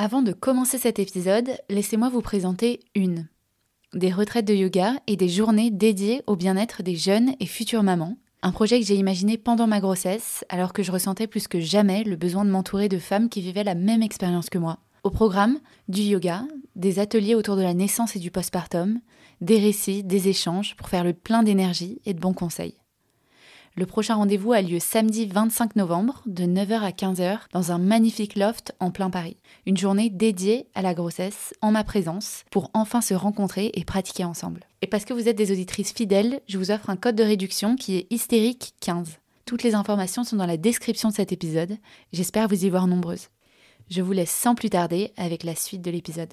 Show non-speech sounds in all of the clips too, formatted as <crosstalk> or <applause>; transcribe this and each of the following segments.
Avant de commencer cet épisode, laissez-moi vous présenter une. Des retraites de yoga et des journées dédiées au bien-être des jeunes et futures mamans. Un projet que j'ai imaginé pendant ma grossesse, alors que je ressentais plus que jamais le besoin de m'entourer de femmes qui vivaient la même expérience que moi. Au programme, du yoga, des ateliers autour de la naissance et du postpartum, des récits, des échanges pour faire le plein d'énergie et de bons conseils. Le prochain rendez-vous a lieu samedi 25 novembre de 9h à 15h dans un magnifique loft en plein Paris. Une journée dédiée à la grossesse en ma présence pour enfin se rencontrer et pratiquer ensemble. Et parce que vous êtes des auditrices fidèles, je vous offre un code de réduction qui est hystérique 15. Toutes les informations sont dans la description de cet épisode. J'espère vous y voir nombreuses. Je vous laisse sans plus tarder avec la suite de l'épisode.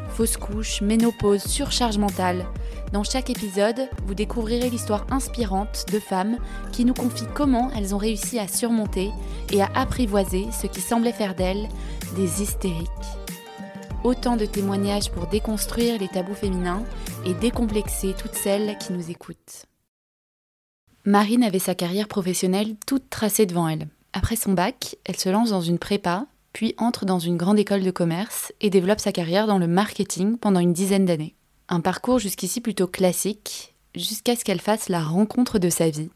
fausse couche, ménopause, surcharge mentale. Dans chaque épisode, vous découvrirez l'histoire inspirante de femmes qui nous confient comment elles ont réussi à surmonter et à apprivoiser ce qui semblait faire d'elles des hystériques. Autant de témoignages pour déconstruire les tabous féminins et décomplexer toutes celles qui nous écoutent. Marine avait sa carrière professionnelle toute tracée devant elle. Après son bac, elle se lance dans une prépa puis entre dans une grande école de commerce et développe sa carrière dans le marketing pendant une dizaine d'années. Un parcours jusqu'ici plutôt classique, jusqu'à ce qu'elle fasse la rencontre de sa vie,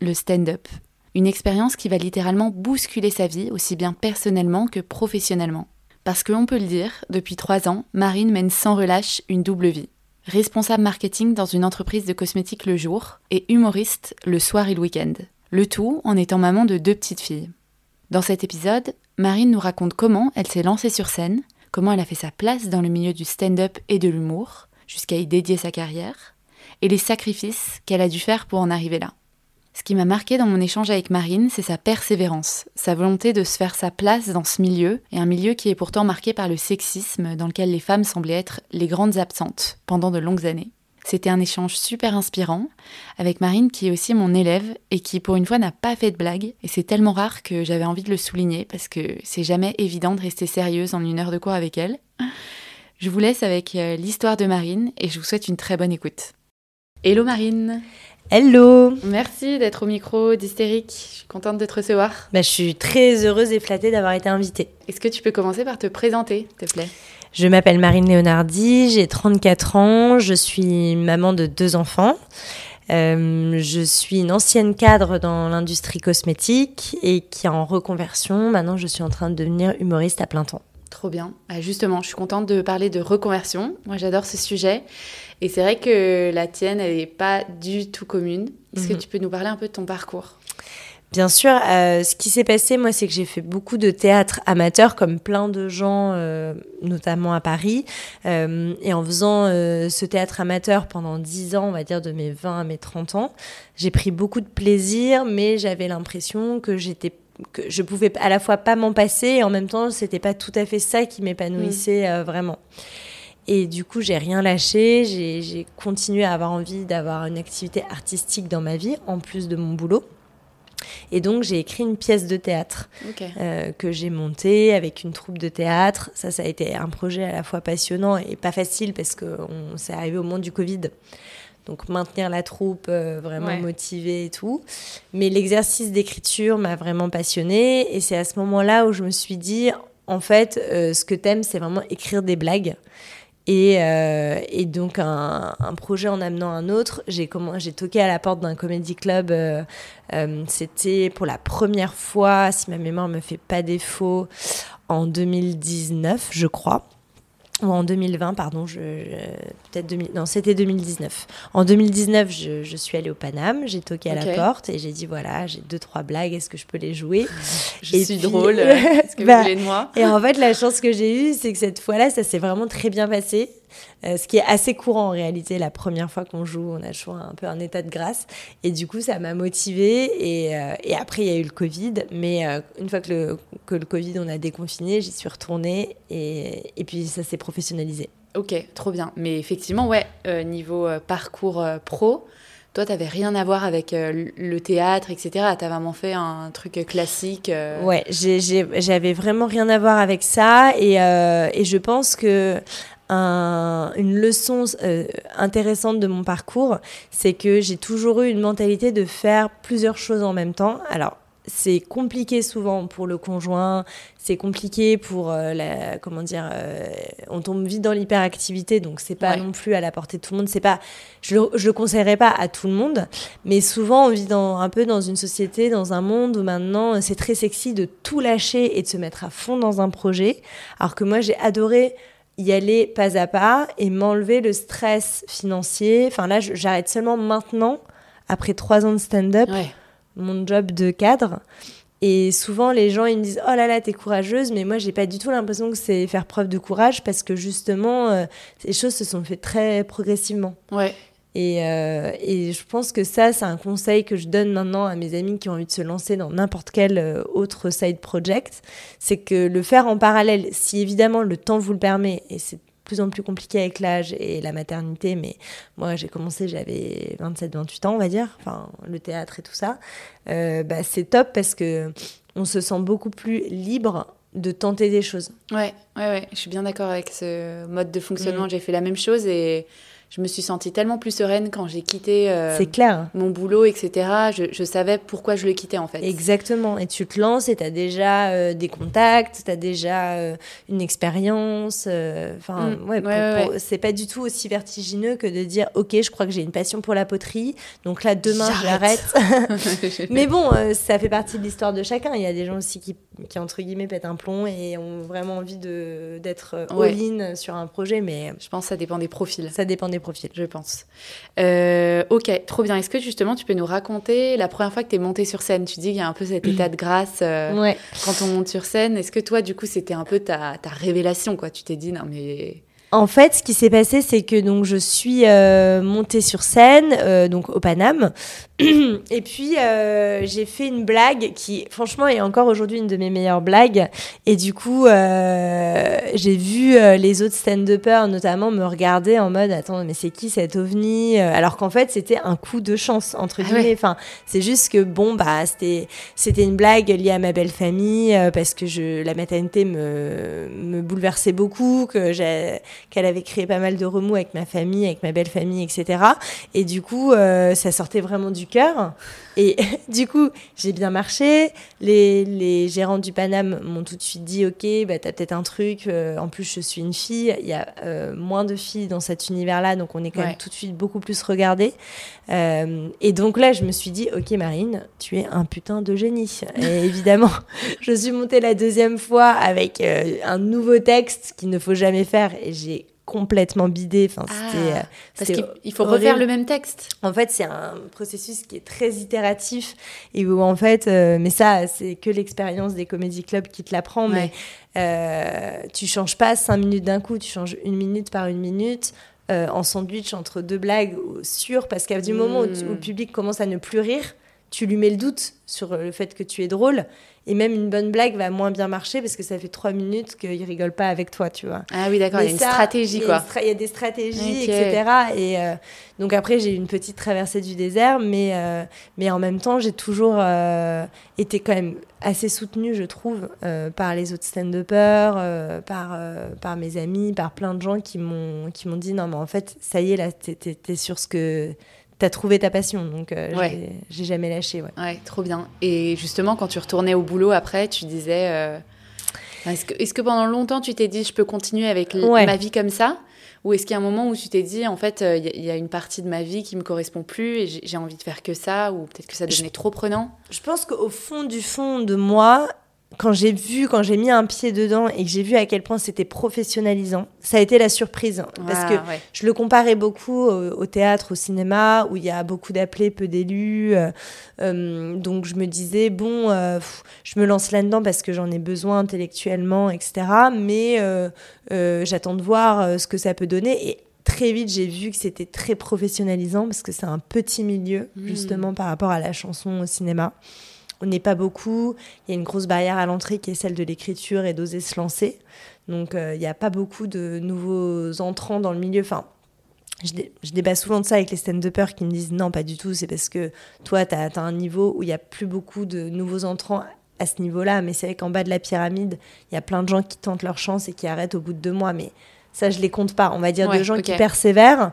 le stand-up. Une expérience qui va littéralement bousculer sa vie, aussi bien personnellement que professionnellement. Parce que, on peut le dire, depuis trois ans, Marine mène sans relâche une double vie. Responsable marketing dans une entreprise de cosmétiques le jour et humoriste le soir et le week-end. Le tout en étant maman de deux petites filles. Dans cet épisode, Marine nous raconte comment elle s'est lancée sur scène, comment elle a fait sa place dans le milieu du stand-up et de l'humour, jusqu'à y dédier sa carrière, et les sacrifices qu'elle a dû faire pour en arriver là. Ce qui m'a marqué dans mon échange avec Marine, c'est sa persévérance, sa volonté de se faire sa place dans ce milieu, et un milieu qui est pourtant marqué par le sexisme dans lequel les femmes semblaient être les grandes absentes pendant de longues années. C'était un échange super inspirant avec Marine qui est aussi mon élève et qui pour une fois n'a pas fait de blague. Et c'est tellement rare que j'avais envie de le souligner parce que c'est jamais évident de rester sérieuse en une heure de cours avec elle. Je vous laisse avec euh, l'histoire de Marine et je vous souhaite une très bonne écoute. Hello Marine Hello Merci d'être au micro d'Hystérique. Je suis contente de te recevoir. Bah, je suis très heureuse et flattée d'avoir été invitée. Est-ce que tu peux commencer par te présenter, s'il te plaît? Je m'appelle Marine Leonardi, j'ai 34 ans, je suis maman de deux enfants. Euh, je suis une ancienne cadre dans l'industrie cosmétique et qui est en reconversion. Maintenant, je suis en train de devenir humoriste à plein temps. Trop bien. Bah, justement, je suis contente de parler de reconversion. Moi, j'adore ce sujet. Et c'est vrai que la tienne, elle n'est pas du tout commune. Est-ce que Mhm. tu peux nous parler un peu de ton parcours? Bien sûr, euh, ce qui s'est passé, moi, c'est que j'ai fait beaucoup de théâtre amateur, comme plein de gens, euh, notamment à Paris. Euh, et en faisant ce théâtre amateur pendant 10 ans, on va dire de mes 20 à mes 30 ans, j'ai pris beaucoup de plaisir, mais j'avais l'impression que j'étais que je pouvais à la fois pas m'en passer et en même temps c'était pas tout à fait ça qui m'épanouissait euh, vraiment. Et du coup, j'ai rien lâché. J'ai continué à avoir envie d'avoir une activité artistique dans ma vie, en plus de mon boulot. Et donc, j'ai écrit une pièce de théâtre euh, que j'ai montée avec une troupe de théâtre. Ça, ça a été un projet à la fois passionnant et pas facile parce que on s'est arrivé au moment du Covid. Donc, maintenir la troupe euh, vraiment Ouais. motivée et tout. Mais l'exercice d'écriture m'a vraiment passionnée. Et c'est à ce moment-là où je me suis dit, en fait, euh, ce que t'aimes, c'est vraiment écrire des blagues. Et, euh, et donc, un, projet en amenant un autre, j'ai toqué à la porte d'un comédie club. euh, euh, C'était pour la première fois, si ma mémoire me fait pas défaut, en 2019, je crois. Ou en 2020, pardon, je- peut-être non, c'était 2019. En 2019, je, je suis allée au Paname, j'ai toqué à la porte et j'ai dit voilà, j'ai deux trois blagues, est-ce que je peux les jouer? <laughs> Je suis drôle. <laughs> Est-ce que vous bah, voulez de moi Et en fait, la chance que j'ai eue, c'est que cette fois-là, ça s'est vraiment très bien passé. Euh, ce qui est assez courant en réalité. La première fois qu'on joue, on a toujours un peu un état de grâce. Et du coup, ça m'a motivée. Et, euh, et, après, il y a eu le Covid. Mais euh, une fois que le, que le Covid, on a déconfiné, j'y suis retournée. Et, et puis, ça s'est professionnalisé. Ok, trop bien. Mais effectivement, ouais, niveau parcours pro, toi, tu n'avais rien à voir avec le théâtre, etc. Tu as vraiment fait un truc classique. Ouais, j'avais vraiment rien à voir avec ça. Et, et je pense que une leçon euh, intéressante de mon parcours, c'est que j'ai toujours eu une mentalité de faire plusieurs choses en même temps. Alors, c'est compliqué souvent pour le conjoint, c'est compliqué pour euh, la, comment dire, euh, on tombe vite dans l'hyperactivité, donc c'est pas non plus à la portée de tout le monde. C'est pas, je, je le conseillerais pas à tout le monde, mais souvent on vit dans, un peu dans une société, dans un monde où maintenant c'est très sexy de tout lâcher et de se mettre à fond dans un projet, alors que moi j'ai adoré y aller pas à pas et m'enlever le stress financier. Enfin là, j'arrête seulement maintenant, après trois ans de stand-up, mon job de cadre. Et souvent, les gens, ils me disent Oh là là, t'es courageuse, mais moi, j'ai pas du tout l'impression que c'est faire preuve de courage parce que justement, euh, les choses se sont faites très progressivement. Ouais. Euh, et, je pense que ça, c'est un conseil que je donne maintenant à mes amis qui ont envie de se lancer dans n'importe quel euh, autre side project. C'est que le faire en parallèle, si évidemment le temps vous le permet, et c'est plus en plus compliqué avec l'âge et la maternité, mais moi j'ai commencé, j'avais 27-28 ans, on va dire, enfin le théâtre et tout ça, euh, bah, c'est top parce que on se sent beaucoup plus libre de tenter des choses. Ouais, ouais, ouais, je suis bien d'accord avec ce mode de fonctionnement. Mm. J'ai fait la même chose et je me suis sentie tellement plus sereine quand j'ai quitté euh, clair. mon boulot, etc. Je, je, savais pourquoi je le quittais en fait. Exactement. Et tu te lances et tu as déjà euh, des contacts, tu as déjà euh, une expérience. Enfin, mm. ouais, c'est pas du tout aussi vertigineux que de dire Ok, je crois que j'ai une passion pour la poterie, donc là demain j'arrête. <laughs> Mais bon, ça fait partie de l'histoire de chacun. Il y a des gens aussi qui, qui entre guillemets pètent un plomb et ont vraiment envie d'être all-in sur un projet. Mais je pense que ça dépend des profils. Ça dépend des profils, je pense. Euh, ok, trop bien. Est-ce que justement tu peux nous raconter la première fois que tu es montée sur scène? Tu dis qu'il y a un peu cet état de grâce euh, <clears throat> quand on monte sur scène. Est-ce que toi, du coup, c'était un peu ta, ta révélation quoi? Tu t'es dit, non mais en fait, ce qui s'est passé, c'est que donc je suis euh, montée sur scène, euh, donc au Paname, <clears throat> et puis euh, j'ai fait une blague qui, franchement, est encore aujourd'hui une de mes meilleures blagues. Et du coup, j'ai vu les autres stand-uppers, notamment, me regarder en mode "Attends, mais c'est qui cet ovni Alors qu'en fait, c'était un coup de chance entre ah guillemets. Enfin, c'est juste que bon, bah, c'était c'était une blague liée à ma belle famille parce que je la maternité me me bouleversait beaucoup, que j'ai qu'elle avait créé pas mal de remous avec ma famille, avec ma belle famille, etc. Et du coup, euh, ça sortait vraiment du cœur. Et <laughs> du coup, j'ai bien marché. Les, les, gérants du Paname m'ont tout de suite dit, OK, bah, t'as peut-être un truc. Euh, en plus, je suis une fille. Il y a euh, moins de filles dans cet univers-là, donc on est quand même tout de suite beaucoup plus regardé. et donc là, je me suis dit, OK, Marine, tu es un putain de génie. Et <laughs> évidemment, je suis montée la deuxième fois avec un nouveau texte qu'il ne faut jamais faire. Et j'ai complètement bidé. Enfin, ah, euh, parce qu'il faut refaire le même texte. En fait, c'est un processus qui est très itératif et où en fait, euh, mais ça, c'est que l'expérience des comédie clubs qui te l'apprend. Mais euh, tu changes pas cinq minutes d'un coup, tu changes une minute par une minute. Euh, en sandwich entre deux blagues sûr parce qu'à du moment où, où, le public commence à ne plus rire tu lui mets le doute sur le fait que tu es drôle et même une bonne blague va moins bien marcher parce que ça fait trois minutes qu'il rigole pas avec toi, tu vois. Ah oui, d'accord, il y a une stratégie, quoi. Il y a des stratégies, etc. Et euh, donc après, j'ai eu une petite traversée du désert, mais, euh, mais en même temps, j'ai toujours euh, été quand même assez soutenue, je trouve, par les autres stand-uppers, par, par mes amis, par plein de gens qui m'ont dit non, mais en fait, ça y est, là, t'es es, sur ce que t'as trouvé ta passion, donc euh, j'ai jamais lâché. Ouais. ouais. trop bien. Et justement, quand tu retournais au boulot après, tu disais, euh, est-ce que, est que, pendant longtemps tu t'es dit, je peux continuer avec ma vie comme ça? Ou est-ce qu'il y a un moment où tu t'es dit, en fait, euh, il y, a une partie de ma vie qui me correspond plus et j'ai envie de faire que ça, ou peut-être que ça devenait trop prenant? Je pense qu'au fond du fond de moi, quand j'ai vu, quand j'ai mis un pied dedans et que j'ai vu à quel point c'était professionnalisant, ça a été la surprise. parce que je le comparais beaucoup au, théâtre, au cinéma, où il y a beaucoup d'appelés, peu d'élus. Euh, euh, donc je me disais, bon, euh, je me lance là-dedans parce que j'en ai besoin intellectuellement, etc. Mais j'attends de voir ce que ça peut donner. Et très vite, j'ai vu que c'était très professionnalisant parce que c'est un petit milieu, hmm. justement, par rapport à la chanson au cinéma. On n'est pas beaucoup. Il y a une grosse barrière à l'entrée qui est celle de l'écriture et d'oser se lancer. Donc, euh, il n'y a pas beaucoup de nouveaux entrants dans le milieu. Enfin, je, débat souvent de ça avec les stand-uppers qui me disent non, pas du tout. C'est parce que toi, tu as atteint un niveau où il n'y a plus beaucoup de nouveaux entrants à ce niveau-là. Mais c'est vrai qu'en bas de la pyramide, il y a plein de gens qui tentent leur chance et qui arrêtent au bout de deux mois. Mais ça, je les compte pas. On va dire de gens qui persévèrent.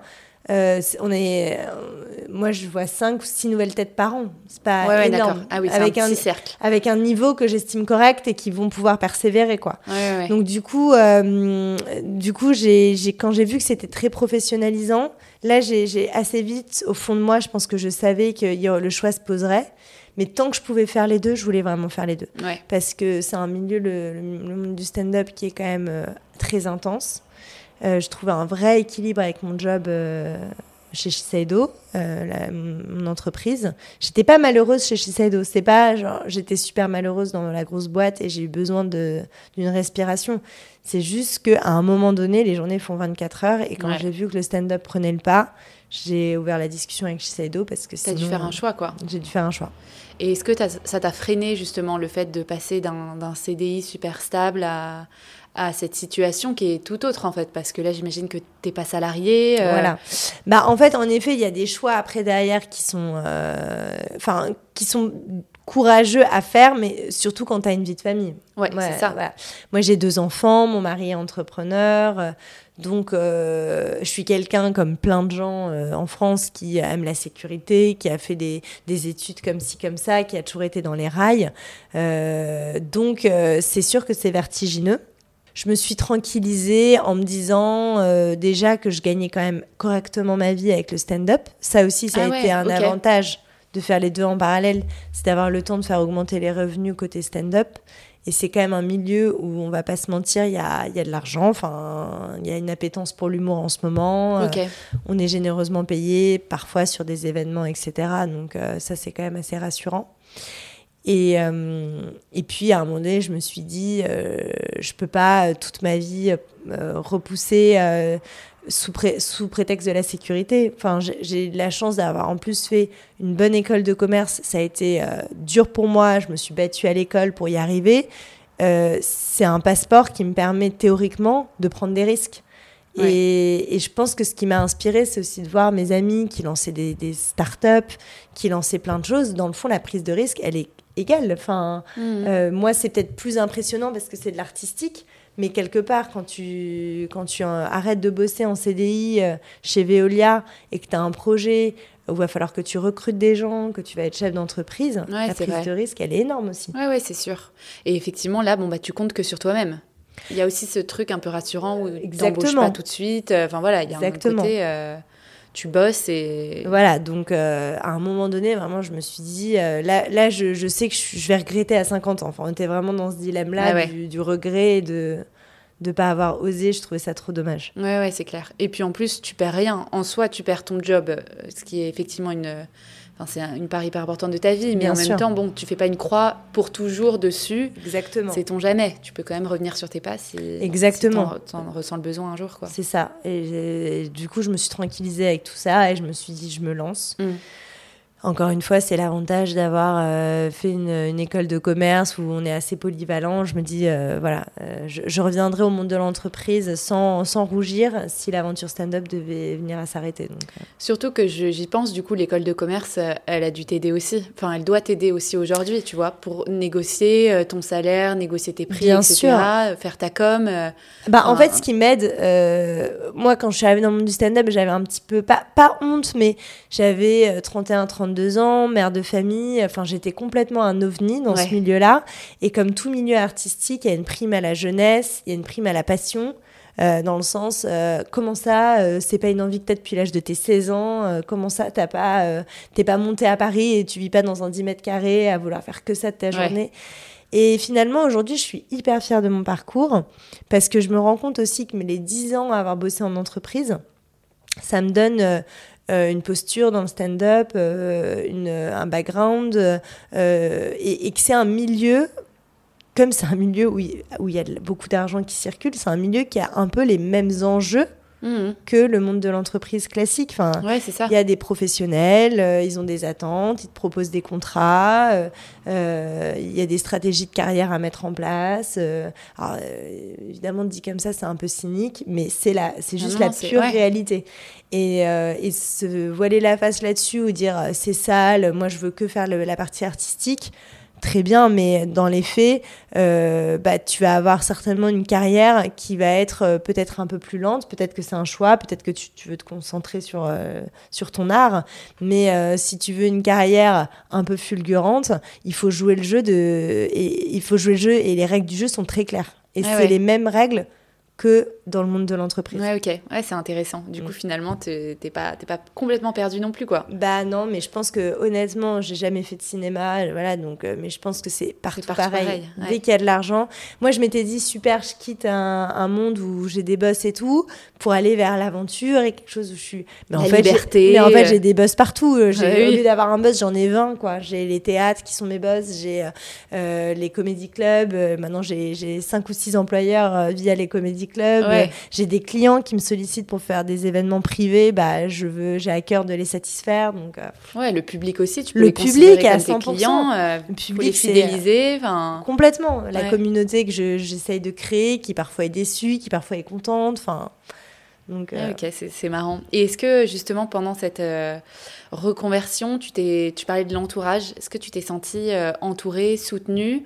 Euh, on est, euh, moi, je vois 5 ou 6 nouvelles têtes par an. C'est pas énorme. Ah oui, avec un, cercle. Avec un niveau que j'estime correct et qui vont pouvoir persévérer, quoi. Donc, du coup, euh, du coup j'ai, quand j'ai vu que c'était très professionnalisant, là, j'ai, assez vite, au fond de moi, je pense que je savais que le choix se poserait. Mais tant que je pouvais faire les deux, je voulais vraiment faire les deux. Parce que c'est un milieu, le, le monde du stand-up, qui est quand même très intense. Euh, je trouvais un vrai équilibre avec mon job euh, chez Shiseido, euh, mon entreprise. J'étais pas malheureuse chez Shiseido. C'est pas genre j'étais super malheureuse dans la grosse boîte et j'ai eu besoin d'une respiration. C'est juste qu'à un moment donné, les journées font 24 heures et quand j'ai vu que le stand-up prenait le pas, j'ai ouvert la discussion avec Shiseido parce que T'as dû faire un choix, quoi. J'ai dû faire un choix. Et est-ce que ça t'a freiné justement le fait de passer d'un CDI super stable à, à cette situation qui est tout autre en fait parce que là j'imagine que t'es pas salarié euh. voilà. Bah en fait en effet il y a des choix après derrière qui sont euh, enfin qui sont courageux à faire mais surtout quand tu as une vie de famille. Ouais, c'est ça. moi j'ai deux enfants mon mari est entrepreneur euh, donc je suis quelqu'un comme plein de gens en France qui aime la sécurité qui a fait des, des, études comme ci comme ça qui a toujours été dans les rails. Donc c'est sûr que c'est vertigineux je me suis tranquillisée en me disant euh, déjà que je gagnais quand même correctement ma vie avec le stand-up. Ça aussi, ça a ah été un avantage de faire les deux en parallèle, c'est d'avoir le temps de faire augmenter les revenus côté stand-up. Et c'est quand même un milieu où on va pas se mentir, il y a, y a, de l'argent, enfin, il y a une appétence pour l'humour en ce moment. Euh, on est généreusement payé, parfois sur des événements, etc. Donc euh, ça, c'est quand même assez rassurant. Et, euh, et puis à un moment donné, je me suis dit, euh, je peux pas euh, toute ma vie euh, repousser sous, sous, prétexte de la sécurité. Enfin, j'ai la chance d'avoir en plus fait une bonne école de commerce. Ça a été dur pour moi. Je me suis battue à l'école pour y arriver. c'est un passeport qui me permet théoriquement de prendre des risques. Et, et, je pense que ce qui m'a inspiré, c'est aussi de voir mes amis qui lançaient des, des startups, qui lançaient plein de choses. Dans le fond, la prise de risque, elle est égal. Enfin, mm. euh, moi, c'est peut-être plus impressionnant parce que c'est de l'artistique. Mais quelque part, quand tu, quand tu arrêtes de bosser en CDI euh, chez Veolia et que tu as un projet où il va falloir que tu recrutes des gens, que tu vas être chef d'entreprise, la prise de risque, elle est énorme aussi. Oui, ouais, c'est sûr. Et effectivement, là, bon, bah, tu comptes que sur toi-même. Il y a aussi ce truc un peu rassurant où tu n'embauches pas tout de suite. Enfin, voilà, il y a Exactement. un côté... Euh, tu bosses et... Voilà, donc euh, à un moment donné, vraiment, je me suis dit, euh, là, là je, je, sais que je, vais regretter à 50 ans. Enfin, on était vraiment dans ce dilemme-là ah du, regret et de ne pas avoir osé. Je trouvais ça trop dommage. Ouais, ouais, c'est clair. Et puis en plus, tu perds rien. En soi, tu perds ton job, euh, ce qui est effectivement une c'est une part hyper importante de ta vie, mais en même temps, bon, tu fais pas une croix pour toujours dessus. Exactement. C'est ton jamais. Tu peux quand même revenir sur tes pas si, Exactement. tu en, ressens le besoin un jour. quoi. C'est ça. Et, du coup, je me suis tranquillisée avec tout ça et je me suis dit, je me lance. Mm. Encore une fois, c'est l'avantage d'avoir euh, fait une, école de commerce où on est assez polyvalent. Je me dis, euh, voilà, euh, je, reviendrai au monde de l'entreprise sans, sans, rougir si l'aventure stand-up devait venir à s'arrêter. Surtout que j'y pense, du coup, l'école de commerce, elle a dû t'aider aussi. Enfin, elle doit t'aider aussi aujourd'hui, tu vois, pour négocier ton salaire, négocier tes prix, Bien etc., sûr. faire ta com. bah, en fait, ce qui m'aide, moi, quand je suis arrivée dans le monde du stand-up, j'avais un petit peu, pas, pas honte, mais j'avais 31, 32 ans, mère de famille. Enfin, j'étais complètement un ovni dans ce milieu-là. Et comme tout milieu artistique, il y a une prime à la jeunesse, il y a une prime à la passion. Euh, dans le sens, euh, comment ça, euh, c'est pas une envie que t'as depuis l'âge de tes 16 ans, comment ça, t'as pas, t'es pas monté à Paris et tu vis pas dans un 10 mètres carrés à vouloir faire que ça de ta journée. Et finalement, aujourd'hui, je suis hyper fière de mon parcours parce que je me rends compte aussi que les 10 ans à avoir bossé en entreprise, ça me donne euh, euh, une posture dans le stand-up, euh, un background, et, et, que c'est un milieu, comme c'est un milieu où il, où il y a beaucoup d'argent qui circule, c'est un milieu qui a un peu les mêmes enjeux Mhm. que le monde de l'entreprise classique. Enfin, il y a des professionnels, euh, ils ont des attentes, ils te proposent des contrats, euh, euh, il y a des stratégies de carrière à mettre en place. alors, évidemment, dit comme ça, c'est un peu cynique, mais c'est la, c'est juste la pure réalité. Et, et, se voiler la face là-dessus ou dire c'est sale, moi je veux que faire la partie artistique très bien, mais dans les faits, euh, bah, tu vas avoir certainement une carrière qui va être euh, peut-être un peu plus lente, peut-être que c'est un choix, peut-être que tu, veux te concentrer sur, euh, sur ton art, mais si tu veux une carrière un peu fulgurante, il faut jouer le jeu de, et, il faut jouer le jeu et les règles du jeu sont très claires. Et ah c'est les mêmes règles que dans le monde de l'entreprise. Ouais, ok. Ouais, c'est intéressant. Du coup, mm. finalement, t'es pas, pas complètement perdu non plus, quoi. Bah non, mais je pense que honnêtement, j'ai jamais fait de cinéma, voilà, donc, euh, mais je pense que c'est partout, pareil. Dès qu'il y a de l'argent. Moi, je m'étais dit, super, je quitte un, un monde où j'ai des boss et tout, pour aller vers l'aventure et quelque chose où je suis. Mais en, fait, liberté. Mais en fait, j'ai des boss partout. Euh, j'ai, Au lieu d'avoir un boss, j'en ai 20, quoi. J'ai les théâtres qui sont mes boss, j'ai euh, les comédie clubs. maintenant, j'ai, j'ai 5 ou 6 employeurs via les comédie J'ai des clients qui me sollicitent pour faire des événements privés. Bah, je veux, j'ai à cœur de les satisfaire. Donc, euh, ouais, le public aussi. Tu peux le public à 100%. clients, euh, le public, les fidéliser. Complètement. La communauté que j'essaye de créer, qui parfois est déçue, qui parfois est contente. Enfin. Donc, euh, Ok, c'est marrant. Et est-ce que justement pendant cette reconversion, tu, tu parlais de l'entourage, est-ce que tu t'es sentie entourée, soutenue?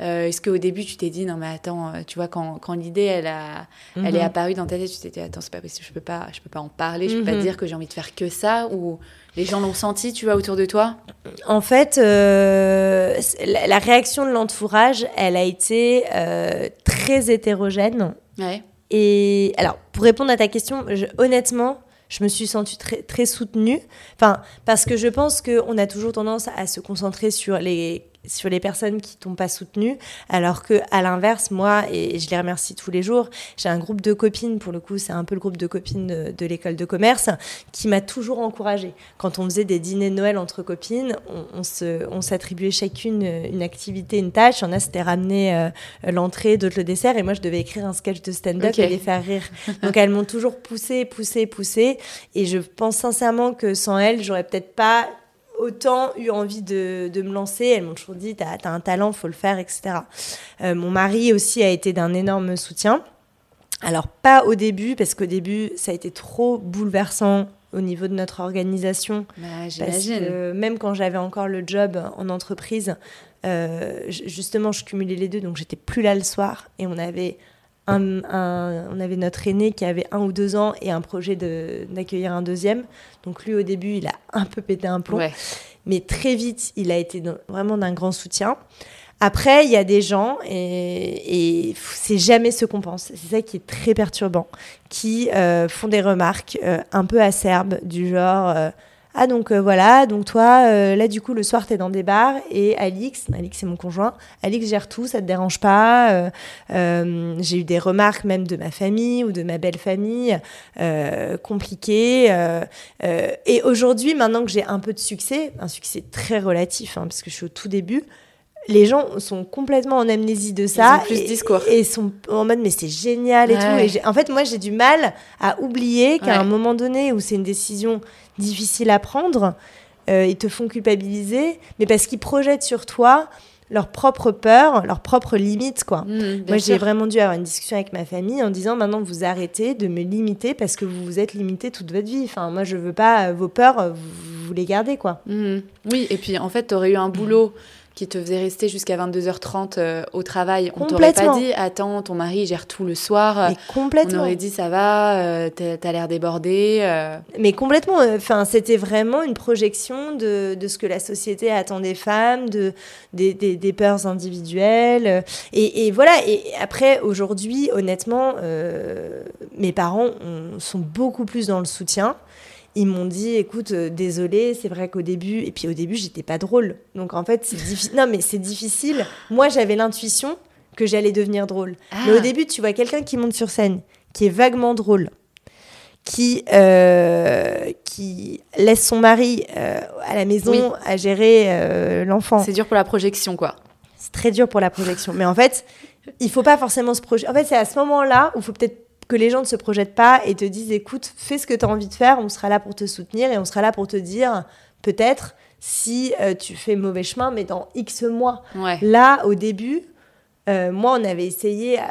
Euh, est-ce qu'au début, tu t'es dit, non, mais attends, euh, tu vois, quand, quand l'idée, elle, a, elle est mhm. apparue dans ta tête, tu t'es dit, attends, c'est pas possible, je peux pas, je peux pas en parler, je peux pas mhm. dire que j'ai envie de faire que ça, ou les gens l'ont senti, tu vois, autour de toi? En fait, euh, la, réaction de l'entourage, elle a été très hétérogène. Ouais. Et alors, pour répondre à ta question, honnêtement, je me suis sentie très, très soutenue. Enfin, parce que je pense qu'on a toujours tendance à se concentrer sur les sur les personnes qui t'ont pas soutenu, alors que à l'inverse, moi, et je les remercie tous les jours, j'ai un groupe de copines, pour le coup, c'est un peu le groupe de copines de, l'école de commerce, qui m'a toujours encouragée. Quand on faisait des dîners de Noël entre copines, on, se, on s'attribuait chacune une activité, une tâche. en a, c'était ramener euh, l'entrée, d'autres le dessert, et moi, je devais écrire un sketch de stand-up et les faire rire. Donc, elles m'ont toujours poussée, poussée, poussée, et je pense sincèrement que sans elles, j'aurais peut-être pas autant eu envie de, me lancer. Elles m'ont toujours dit, t'as as un talent, faut le faire, etc. Euh, mon mari aussi a été d'un énorme soutien. Alors pas au début, parce qu'au début, ça a été trop bouleversant au niveau de notre organisation. Bah, parce que même quand j'avais encore le job en entreprise, euh, justement, je cumulais les deux, donc j'étais plus là le soir et on avait on avait notre aîné qui avait un ou deux ans et un projet d'accueillir un deuxième. Donc lui, au début, il a un peu pété un plomb. Mais très vite, il a été vraiment d'un grand soutien. Après, il y a des gens, et, et c'est jamais ce qu'on pense, c'est ça qui est très perturbant, qui euh, font des remarques euh, un peu acerbes, du genre euh, ah donc euh, voilà, donc toi, euh, là du coup le soir tu es dans des bars et Alix, Alix c'est mon conjoint, Alix gère tout, ça te dérange pas. Euh, j'ai eu des remarques même de ma famille ou de ma belle famille compliquées. et aujourd'hui, maintenant que j'ai un peu de succès, un succès très relatif hein, parce que je suis au tout début, les gens sont complètement en amnésie de ça. plus et, discours. Et sont en mode, mais c'est génial et tout. Et en fait, moi, j'ai du mal à oublier qu'à un moment donné où c'est une décision difficile à prendre, euh, ils te font culpabiliser, mais parce qu'ils projettent sur toi leur propre peur, leurs propres limites, quoi. Mmh, moi, j'ai vraiment dû avoir une discussion avec ma famille en disant maintenant, vous arrêtez de me limiter parce que vous vous êtes limité toute votre vie. Enfin, moi, je veux pas euh, vos peurs, vous, vous les gardez, quoi. Mmh. Oui, et puis en fait, tu aurais eu un boulot qui te faisait rester jusqu'à 22h30 euh, au travail, on t'aurait pas dit attends, ton mari gère tout le soir. Mais complètement. On aurait dit ça va, euh, t'as l'air débordé. Euh. Mais complètement. Enfin, c'était vraiment une projection de, de, ce que la société attend des femmes, de, des, des, des peurs individuelles. Et, et, voilà. Et après, aujourd'hui, honnêtement, mes parents sont beaucoup plus dans le soutien. Ils m'ont dit écoute euh, désolé c'est vrai qu'au début et puis au début j'étais pas drôle donc en fait c'est difficile non mais c'est difficile moi j'avais l'intuition que j'allais devenir drôle mais au Ah. début tu vois quelqu'un qui monte sur scène qui est vaguement drôle qui euh, qui laisse son mari euh, à la maison Oui. à gérer l'enfant C'est dur pour la projection, quoi. c'est très dur pour la projection. Mais en fait, il faut pas forcément se projeter. En fait, c'est à ce moment-là où il faut peut-être que les gens ne se projettent pas et te disent écoute, fais ce que tu as envie de faire, on sera là pour te soutenir et on sera là pour te dire peut-être si euh, tu fais mauvais chemin, mais dans X mois. Ouais. Là, au début, euh, moi, on avait essayé, euh,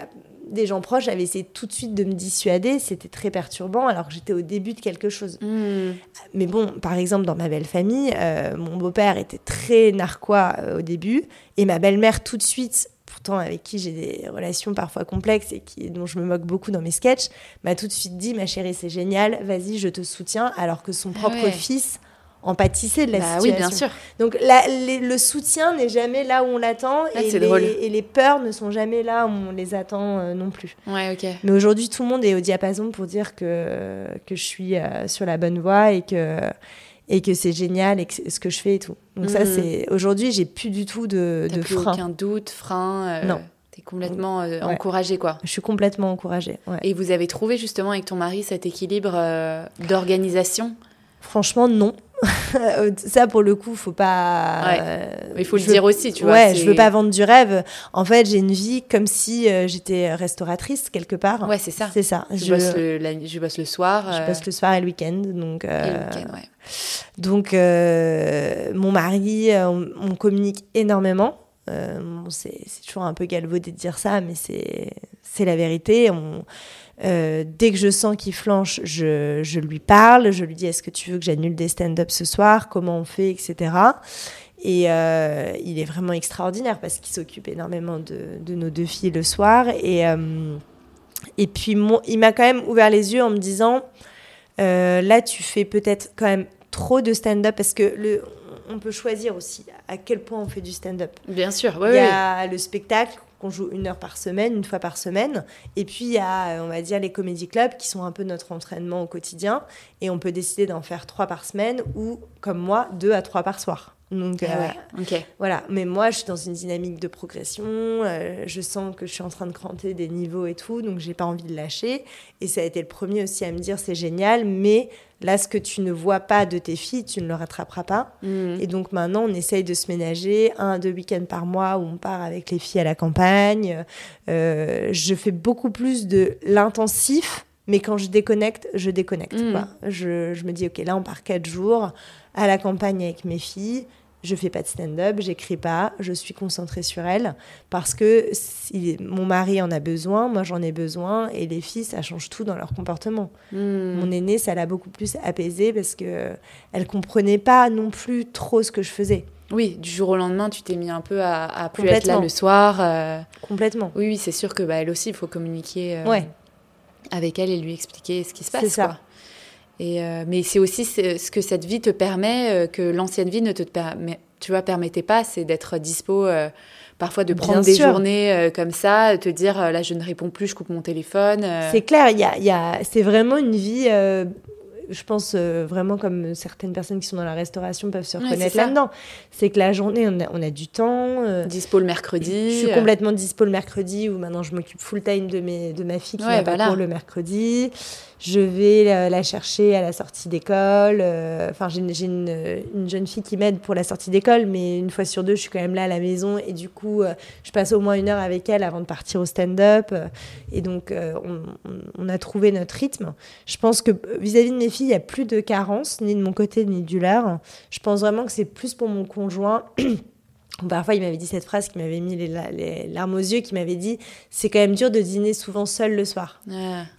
des gens proches avaient essayé tout de suite de me dissuader, c'était très perturbant alors que j'étais au début de quelque chose. Hmm. Mais bon, par exemple, dans ma belle famille, mon beau-père était très narquois au début, et ma belle-mère tout de suite, pourtant avec qui j'ai des relations parfois complexes et qui, dont je me moque beaucoup dans mes sketchs, m'a tout de suite dit, ma chérie, c'est génial, vas-y, je te soutiens, alors que son Ah propre ouais. fils en pâtissait de la Bah situation. oui, bien sûr. Donc la- les- le soutien n'est jamais là où on l'attend, Ah, et, les- drôle. et les peurs ne sont jamais là où on les attend euh, non plus. Ouais. Mais aujourd'hui, tout le monde est au diapason pour dire que, que je suis euh, sur la bonne voie et que, et que c'est génial et que c'est ce que je fais et tout. Donc ça, Mhm. c'est aujourd'hui, j'ai plus du tout de, de plus frein. aucun doute, frein. euh, Non. T'es complètement euh, Ouais. encouragé, quoi. Je suis complètement encouragée. ouais. Et vous avez trouvé justement avec ton mari cet équilibre euh, d'organisation? Franchement, non. Ça, pour le coup, faut pas. Ouais. euh, Il faut le veux- dire aussi, tu vois. Ouais, je veux pas vendre du rêve. En fait, j'ai une vie comme si euh, j'étais restauratrice quelque part. Ouais, c'est ça. C'est ça. Je, Je, bosse le, la- je bosse le soir. je euh, bosse le soir et le week-end. Donc, et le euh, week-end, ouais. Donc, euh, mon mari, euh, on, on communique énormément. Euh, bon, c'est toujours un peu galvaudé de dire ça, mais c'est c'est la vérité. On, euh, dès que je sens qu'il flanche, je, je lui parle, je lui dis est-ce que tu veux que j'annule des stand-up ce soir, comment on fait, etc. Et euh, il est vraiment extraordinaire parce qu'il s'occupe énormément de, de nos deux filles le soir. Et, euh, et puis, mon, il m'a quand même ouvert les yeux en me disant là, tu fais peut-être quand même trop de stand-up parce que le, on peut choisir aussi à quel point on fait du stand-up. Bien sûr, Il y a le spectacle qu'on joue une heure par semaine, une fois par semaine. Et puis, il y a, euh, on va dire, les comédie clubs qui sont un peu notre entraînement au quotidien. Et on peut décider d'en faire trois par semaine ou, comme moi, deux à trois par soir. Donc, Ah euh, ouais, voilà, mais moi je suis dans une dynamique de progression, euh, je sens que je suis en train de cranter des niveaux et tout, donc j'ai pas envie de lâcher. Et ça a été le premier aussi à me dire c'est génial, mais là ce que tu ne vois pas de tes filles, tu ne le rattraperas pas. Mhm. Et donc maintenant on essaye de se ménager un à deux week-ends par mois où on part avec les filles à la campagne. Euh, je fais beaucoup plus de l'intensif. Mais quand je déconnecte, je déconnecte. Quoi. Je, je me dis, OK, là, on part quatre jours à la campagne avec mes filles je fais pas de stand-up, j'écris pas, je suis concentrée sur elles parce que si mon mari en a besoin, moi j'en ai besoin et les filles ça change tout dans leur comportement. Mhm. Mon aînée ça l'a beaucoup plus apaisée parce que elle comprenait pas non plus trop ce que je faisais Oui, du jour au lendemain, tu t'es mis un peu à, à plus être là le soir. euh, complètement. Oui, oui, c'est sûr que bah, elle aussi, il faut communiquer euh, Ouais. avec elle et lui expliquer ce qui se C'est passe. ça. quoi. Et, euh, mais c'est aussi ce que cette vie te permet, euh, que l'ancienne vie ne te permet, tu vois, permettait pas, c'est d'être dispo, euh, parfois de Bien prendre des sûr. journées euh, comme ça, te dire là je ne réponds plus, je coupe mon téléphone. C'est clair, il y a, il y a, c'est vraiment une vie. je pense euh, vraiment comme certaines personnes qui sont dans la restauration peuvent se reconnaître là-dedans. C'est que la journée, on a, on a du temps. euh, dispo le mercredi. Je suis complètement dispo le mercredi où maintenant je m'occupe full time de, mes, de ma fille qui Ouais, va voilà. le mercredi. Je vais la, chercher à la sortie d'école. euh, Enfin, j'ai une, jeune fille qui m'aide pour la sortie d'école, mais une fois sur deux, je suis quand même là à la maison et du coup, euh, je passe au moins une heure avec elle avant de partir au stand-up. euh, Et donc, on, on- a trouvé notre rythme. Je pense que vis-à-vis de mes filles, il n'y a plus de carence, ni de mon côté, ni du leur. Je pense vraiment que c'est plus pour mon conjoint. Parfois, il m'avait dit cette phrase qui m'avait mis les, la- les larmes aux yeux, qui m'avait dit c'est quand même dur de dîner souvent seul le soir.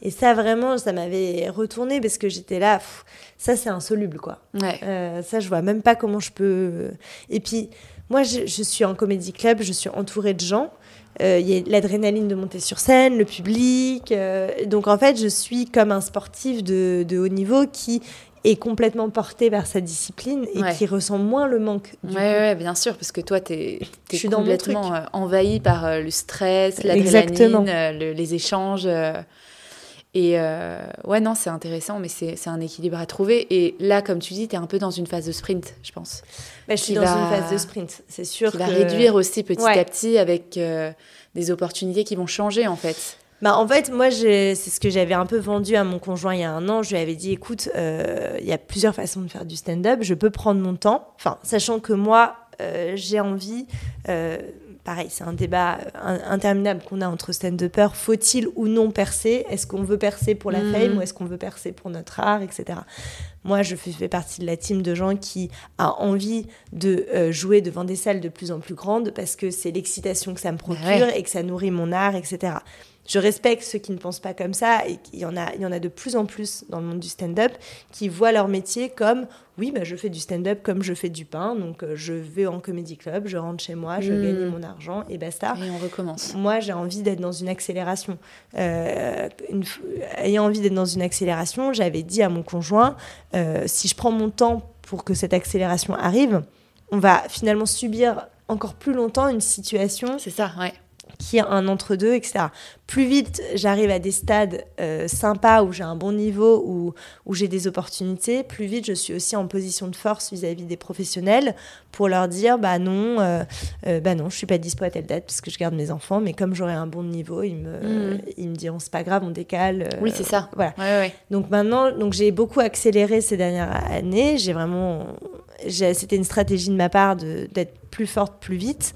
Et ça, vraiment, ça m'avait retourné parce que j'étais là, pff, ça c'est insoluble quoi. ouais. Euh, ça, je vois même pas comment je peux. Et puis, moi, je, je suis en comédie club, je suis entourée de gens. Euh, Il y a l'adrénaline de monter sur scène, le public. euh, donc, en fait, je suis comme un sportif de, de haut niveau qui est complètement porté vers sa discipline et Ouais. qui ressent moins le manque. Du Ouais, ouais, bien sûr, parce que toi, tu es, Je suis dans mon complètement euh, envahi par euh, le stress, l'adrénaline, euh, le- les échanges. Et euh, ouais, non, c'est intéressant, mais c'est un équilibre à trouver. Et là, comme tu dis, tu es un peu dans une phase de sprint, je pense. Bah, je suis dans une phase de sprint, c'est sûr. Qui va réduire aussi petit à petit avec euh, des opportunités qui vont changer, en fait. Bah, en fait, moi, c'est ce que j'avais un peu vendu à mon conjoint il y a un an. Je lui avais dit, écoute, euh, il y a plusieurs façons de faire du stand-up. Je peux prendre mon temps. Enfin, sachant que moi, j'ai envie pareil, c'est un débat interminable qu'on a entre stand-uppers. Faut-il ou non percer? Est-ce qu'on veut percer pour la mm. fame ou est-ce qu'on veut percer pour notre art, etc. Moi, je fais, partie de la team de gens qui a envie de euh, jouer devant des salles de plus en plus grandes parce que c'est l'excitation que ça me procure et que ça nourrit mon art, etc je respecte ceux qui ne pensent pas comme ça et il y en a, il y en a de plus en plus dans le monde du stand-up qui voient leur métier comme oui, bah, je fais du stand-up comme je fais du pain, donc euh, je vais en comédie club, je rentre chez moi, je gagne mon argent et basta. Et on recommence. Moi, j'ai envie d'être dans une accélération. Euh, ayant envie d'être dans une accélération, j'avais dit à mon conjoint euh, si je prends mon temps pour que cette accélération arrive, on va finalement subir encore plus longtemps une situation. C'est ça, ouais qui est un entre-deux, etc. Plus vite j'arrive à des stades euh, sympas où j'ai un bon niveau, où, où j'ai des opportunités, plus vite je suis aussi en position de force vis-à-vis des professionnels pour leur dire bah non, euh, euh, bah non, je suis pas dispo à telle date parce que je garde mes enfants, mais comme j'aurai un bon niveau, ils me, mmh. ils me diront c'est pas grave, on décale. oui, c'est ça. Voilà. Donc maintenant, donc j'ai beaucoup accéléré ces dernières années. J'ai vraiment, c'était une stratégie de ma part d'être plus forte plus vite.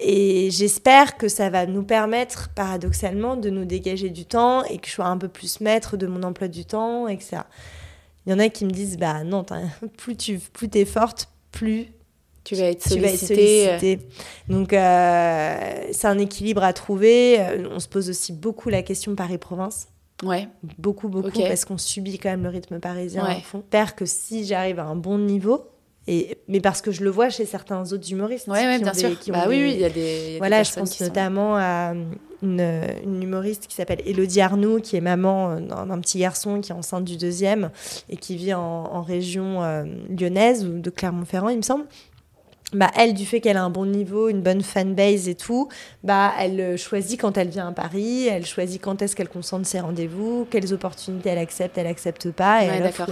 Et j'espère que ça va nous permettre, paradoxalement, de nous dégager du temps et que je sois un peu plus maître de mon emploi du temps, etc. Il y en a qui me disent, bah non, <laughs> plus tu plus es forte, plus tu vas être sollicité. Donc, euh, c'est un équilibre à trouver. Euh, on se pose aussi beaucoup la question Paris-Province. Ouais. Beaucoup, beaucoup, parce qu'on subit quand même le rythme parisien à fond. J'espère que si j'arrive à un bon niveau, mais parce que je le vois chez certains autres humoristes. Oui, ouais, bien sûr. bah oui, oui, il y a des. voilà, je pense notamment à une, une, humoriste qui s'appelle Elodie Arnoux, qui est maman euh, d'un petit garçon qui est enceinte du deuxième et qui vit en, région euh, lyonnaise ou de Clermont-Ferrand, il me semble bah, elle, du fait qu'elle a un bon niveau, une bonne fanbase et tout, bah, elle euh, choisit quand elle vient à Paris, elle choisit quand est-ce qu'elle concentre ses rendez-vous, quelles opportunités elle accepte, elle accepte pas, et elle offre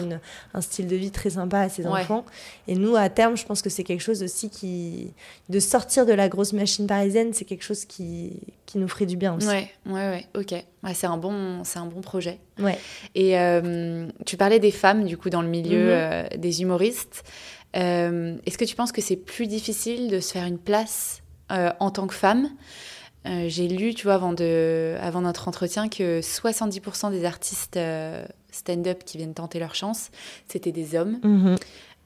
un style de vie très sympa à ses enfants. Et nous, à terme, je pense que c'est quelque chose aussi qui. de sortir de la grosse machine parisienne, c'est quelque chose qui, qui nous ferait du bien aussi. Ouais, ouais, ouais, ok. Ouais, c'est un, bon, un bon projet. Ouais. Et euh, tu parlais des femmes, du coup, dans le milieu mhm. euh, des humoristes. Euh, est-ce que tu penses que c'est plus difficile de se faire une place en tant que femme? J'ai lu, tu vois, avant, de, avant notre entretien, que 70% des artistes stand-up qui viennent tenter leur chance, c'était des hommes.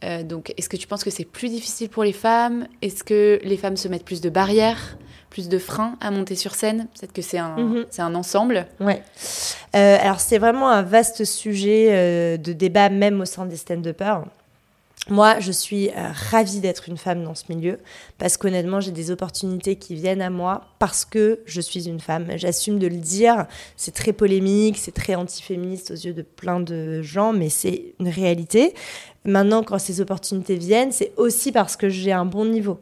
Mhm. donc, est-ce que tu penses que c'est plus difficile pour les femmes? Est-ce que les femmes se mettent plus de barrières plus de freins à monter sur scène? Peut-être que c'est un, mhm. c'est un ensemble. Ouais. alors, c'est vraiment un vaste sujet de débat, même au sein des stand-uppers. Moi, je suis euh, ravie d'être une femme dans ce milieu parce qu'honnêtement, j'ai des opportunités qui viennent à moi parce que je suis une femme. J'assume de le dire. C'est très polémique, c'est très antiféministe aux yeux de plein de gens, mais c'est une réalité. Maintenant, quand ces opportunités viennent, c'est aussi parce que j'ai un bon niveau.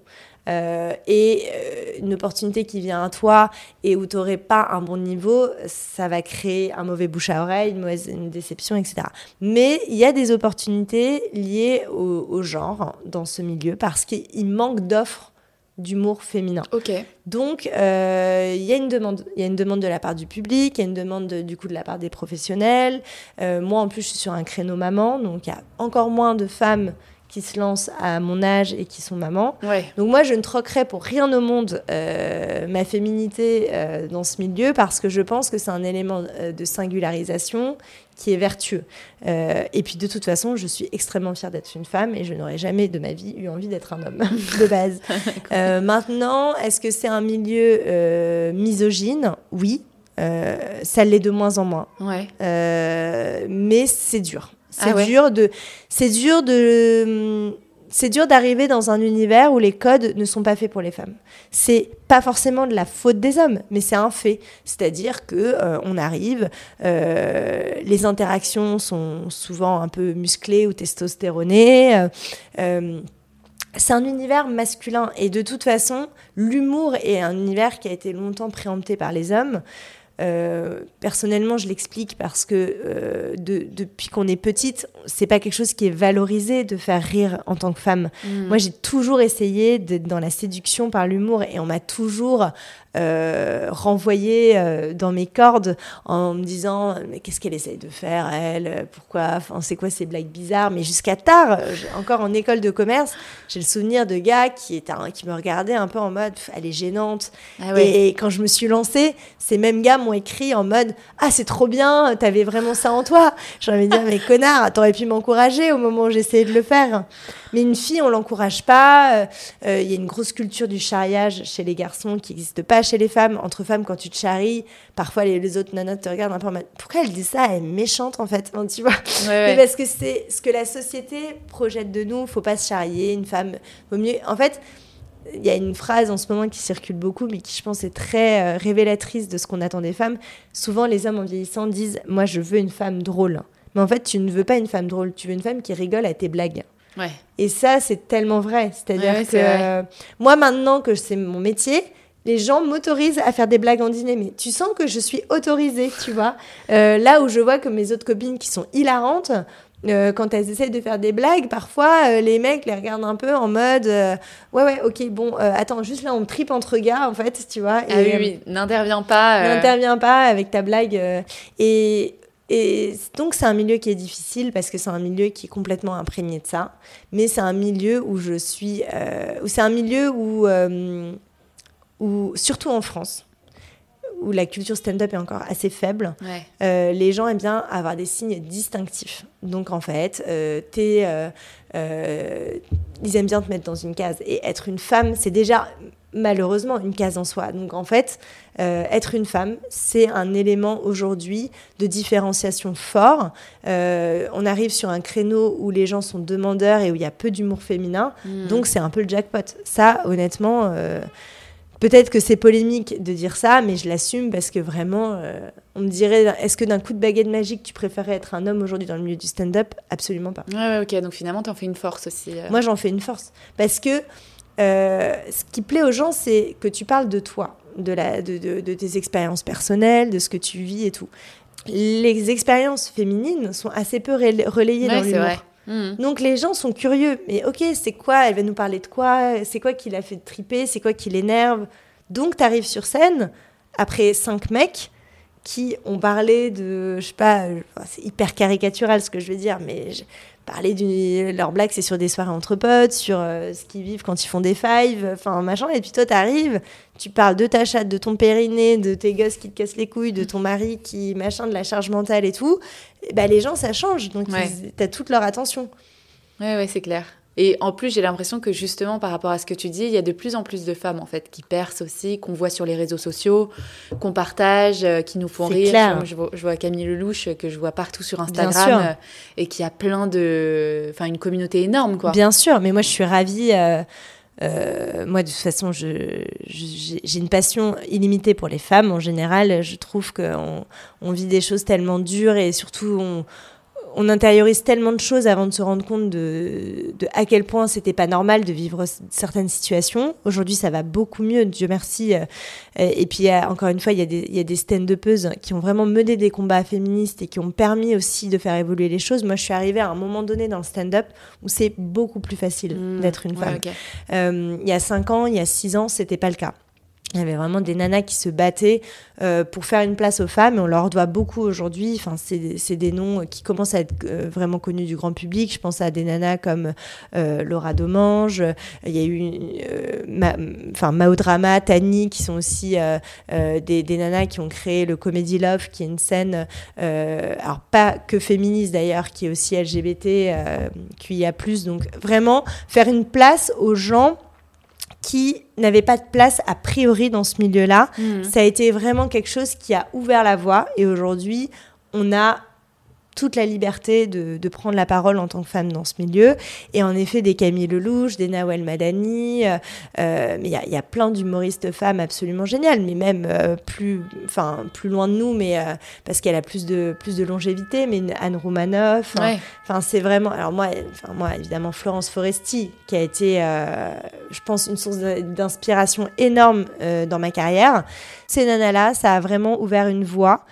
Euh, et euh, une opportunité qui vient à toi et où tu n'aurais pas un bon niveau, ça va créer un mauvais bouche à oreille, une mauvaise une déception, etc. Mais il y a des opportunités liées au, genre dans ce milieu parce qu'il manque d'offres d'humour féminin. Ok. Donc, euh, il y a une demande. Il y a une demande de la part du public, il y a une demande du coup de la part des professionnels. moi, en plus, je suis sur un créneau maman, donc il y a encore moins de femmes qui se lancent à mon âge et qui sont mamans. Donc moi, je ne troquerai pour rien au monde euh, ma féminité euh, dans ce milieu parce que je pense que c'est un élément euh, de singularisation qui est vertueux. et puis de toute façon, je suis extrêmement fière d'être une femme et je n'aurais jamais de ma vie eu envie d'être un homme <laughs> de base. <laughs> maintenant, est-ce que c'est un milieu misogyne? Oui. ça l'est de moins en moins. Ouais. mais c'est dur. C'est ah dur de, c'est dur de, c'est dur d'arriver dans un univers où les codes ne sont pas faits pour les femmes. C'est pas forcément de la faute des hommes, mais c'est un fait. C'est-à-dire que euh, on arrive, euh, les interactions sont souvent un peu musclées ou testostéronées. Euh, c'est un univers masculin et de toute façon, l'humour est un univers qui a été longtemps préempté par les hommes. Euh, personnellement, je l'explique parce que euh, depuis qu'on est petite, c'est pas quelque chose qui est valorisé de faire rire en tant que femme. Mm. Moi, j'ai toujours essayé d'être dans la séduction par l'humour et on m'a toujours euh, renvoyé dans mes cordes en me disant mais qu'est-ce qu'elle essaye de faire elle? Pourquoi? Enfin c'est quoi ces blagues bizarres? Mais jusqu'à tard encore en école de commerce j'ai le souvenir de gars qui étaient qui me regardaient un peu en mode elle est gênante. Ah et, quand je me suis lancée ces mêmes gars m'ont écrit en mode ah c'est trop bien t'avais vraiment ça en toi j'ai envie de dire mais connard t'aurais pu m'encourager au moment où j'essayais de le faire mais une fille on l'encourage pas euh, il y a une grosse culture du charriage chez les garçons qui n'existe pas chez les femmes. Entre femmes, quand tu te charries, parfois les, autres nanas te regardent un peu en mode Pourquoi elle dit ça? Elle est méchante en fait. tu vois Mais parce que c'est ce que la société projette de nous. Faut pas se charrier. Une femme, vaut mieux. En fait, il y a une phrase en ce moment qui circule beaucoup, mais qui je pense est très euh, révélatrice de ce qu'on attend des femmes. Souvent, les hommes en vieillissant disent Moi, je veux une femme drôle. Mais en fait, tu ne veux pas une femme drôle, tu veux une femme qui rigole à tes blagues. Et ça, c'est tellement vrai. C'est-à-dire que moi, maintenant que c'est mon métier, les gens m'autorisent à faire des blagues en dîner. Mais tu sens que je suis autorisée, tu vois. Euh, là où je vois que mes autres copines qui sont hilarantes, euh, quand elles essayent de faire des blagues, parfois euh, les mecs les regardent un peu en mode ouais ouais ok bon attends juste là on tripe entre gars en fait tu vois ah oui oui n'interviens pas n'interviens pas avec ta blague et et donc c'est un milieu qui est difficile parce que c'est un milieu qui est complètement imprégné de ça mais c'est un milieu où je suis où c'est un milieu où où, surtout en France, où la culture stand-up est encore assez faible, euh, les gens aiment bien avoir des signes distinctifs. Donc en fait, euh, euh, ils aiment bien te mettre dans une case. Et être une femme, c'est déjà malheureusement une case en soi. Donc en fait, être une femme, c'est un élément aujourd'hui de différenciation fort. on arrive sur un créneau où les gens sont demandeurs et où il y a peu d'humour féminin. Hmm. Donc c'est un peu le jackpot. Ça, honnêtement Peut-être que c'est polémique de dire ça, mais je l'assume parce que vraiment, euh, on me dirait, est-ce que d'un coup de baguette magique, tu préférais être un homme aujourd'hui dans le milieu du stand-up? Absolument pas. Ouais, ouais, ok, donc finalement, tu en fais une force aussi. Euh. Moi, j'en fais une force. Parce que euh, ce qui plaît aux gens, c'est que tu parles de toi, de, la, de, de, tes expériences personnelles, de ce que tu vis et tout. Les expériences féminines sont assez peu relayées dans l'humour. Mhm. Donc les gens sont curieux. Mais ok, c'est quoi? Elle va nous parler de quoi? C'est quoi qui l'a fait triper? C'est quoi qui l'énerve? Donc tu arrives sur scène, après cinq mecs qui ont parlé de, je sais pas, c'est hyper caricatural ce que je veux dire, mais parler d'une leur blague c'est sur des soirées entre potes sur euh, ce qu'ils vivent quand ils font des fives enfin machin. Et puis toi t'arrives tu parles de ta chatte de ton périnée de tes gosses qui te cassent les couilles de ton mari qui machin de la charge mentale et tout bah les gens ça change donc t'as toute leur attention ouais ouais c'est clair et en plus, j'ai l'impression que justement, par rapport à ce que tu dis, il y a de plus en plus de femmes en fait qui percent aussi, qu'on voit sur les réseaux sociaux, qu'on partage, euh, qui nous font rire. Je, vois, Camille Lelouch que je vois partout sur Instagram euh, et qui a plein de, enfin, une communauté énorme quoi. Bien sûr, mais moi je suis ravie. Euh, moi, de toute façon, j'ai une passion illimitée pour les femmes en général. Je trouve qu'on on vit des choses tellement dures et surtout on intériorise tellement de choses avant de se rendre compte de, à quel point c'était pas normal de vivre certaines situations. Aujourd'hui, ça va beaucoup mieux, Dieu merci. Euh, et puis, encore une fois, il y a des, il y a des stand-upeuses qui ont vraiment mené des combats féministes et qui ont permis aussi de faire évoluer les choses. Moi, je suis arrivée à un moment donné dans le stand-up où c'est beaucoup plus facile mmh. d'être une femme. Euh, il y a 5 ans, il y a 6 ans, c'était pas le cas. Il y avait vraiment des nanas qui se battaient euh, pour faire une place aux femmes et on leur doit beaucoup aujourd'hui. Enfin, c'est des noms qui commencent à être euh, vraiment connus du grand public. Je pense à des nanas comme euh, Laura Domange. Il y a eu ma, enfin, Maodrama, Tani qui sont aussi des, des, nanas qui ont créé le Comedy Love qui est une scène, alors pas que féministe d'ailleurs, qui est aussi LGBT, qu'il y a plus. Donc vraiment faire une place aux gens qui n'avaient pas de place a priori dans ce milieu-là. Hmm. Ça a été vraiment quelque chose qui a ouvert la voie et aujourd'hui, on a toute la liberté de, de, prendre la parole en tant que femme dans ce milieu. Et en effet, des Camille Lelouch, des Nawel Madani, euh, mais il y, y, a plein d'humoristes femmes absolument géniales, mais même plus, enfin, plus loin de nous, mais parce qu'elle a plus de, plus de longévité, mais Anne Roumanoff. Enfin, c'est vraiment. Alors, moi, moi, évidemment, Florence Foresti, qui a été, je pense, une source d'inspiration énorme dans ma carrière. Ces nanas-là, ça a vraiment ouvert une voie.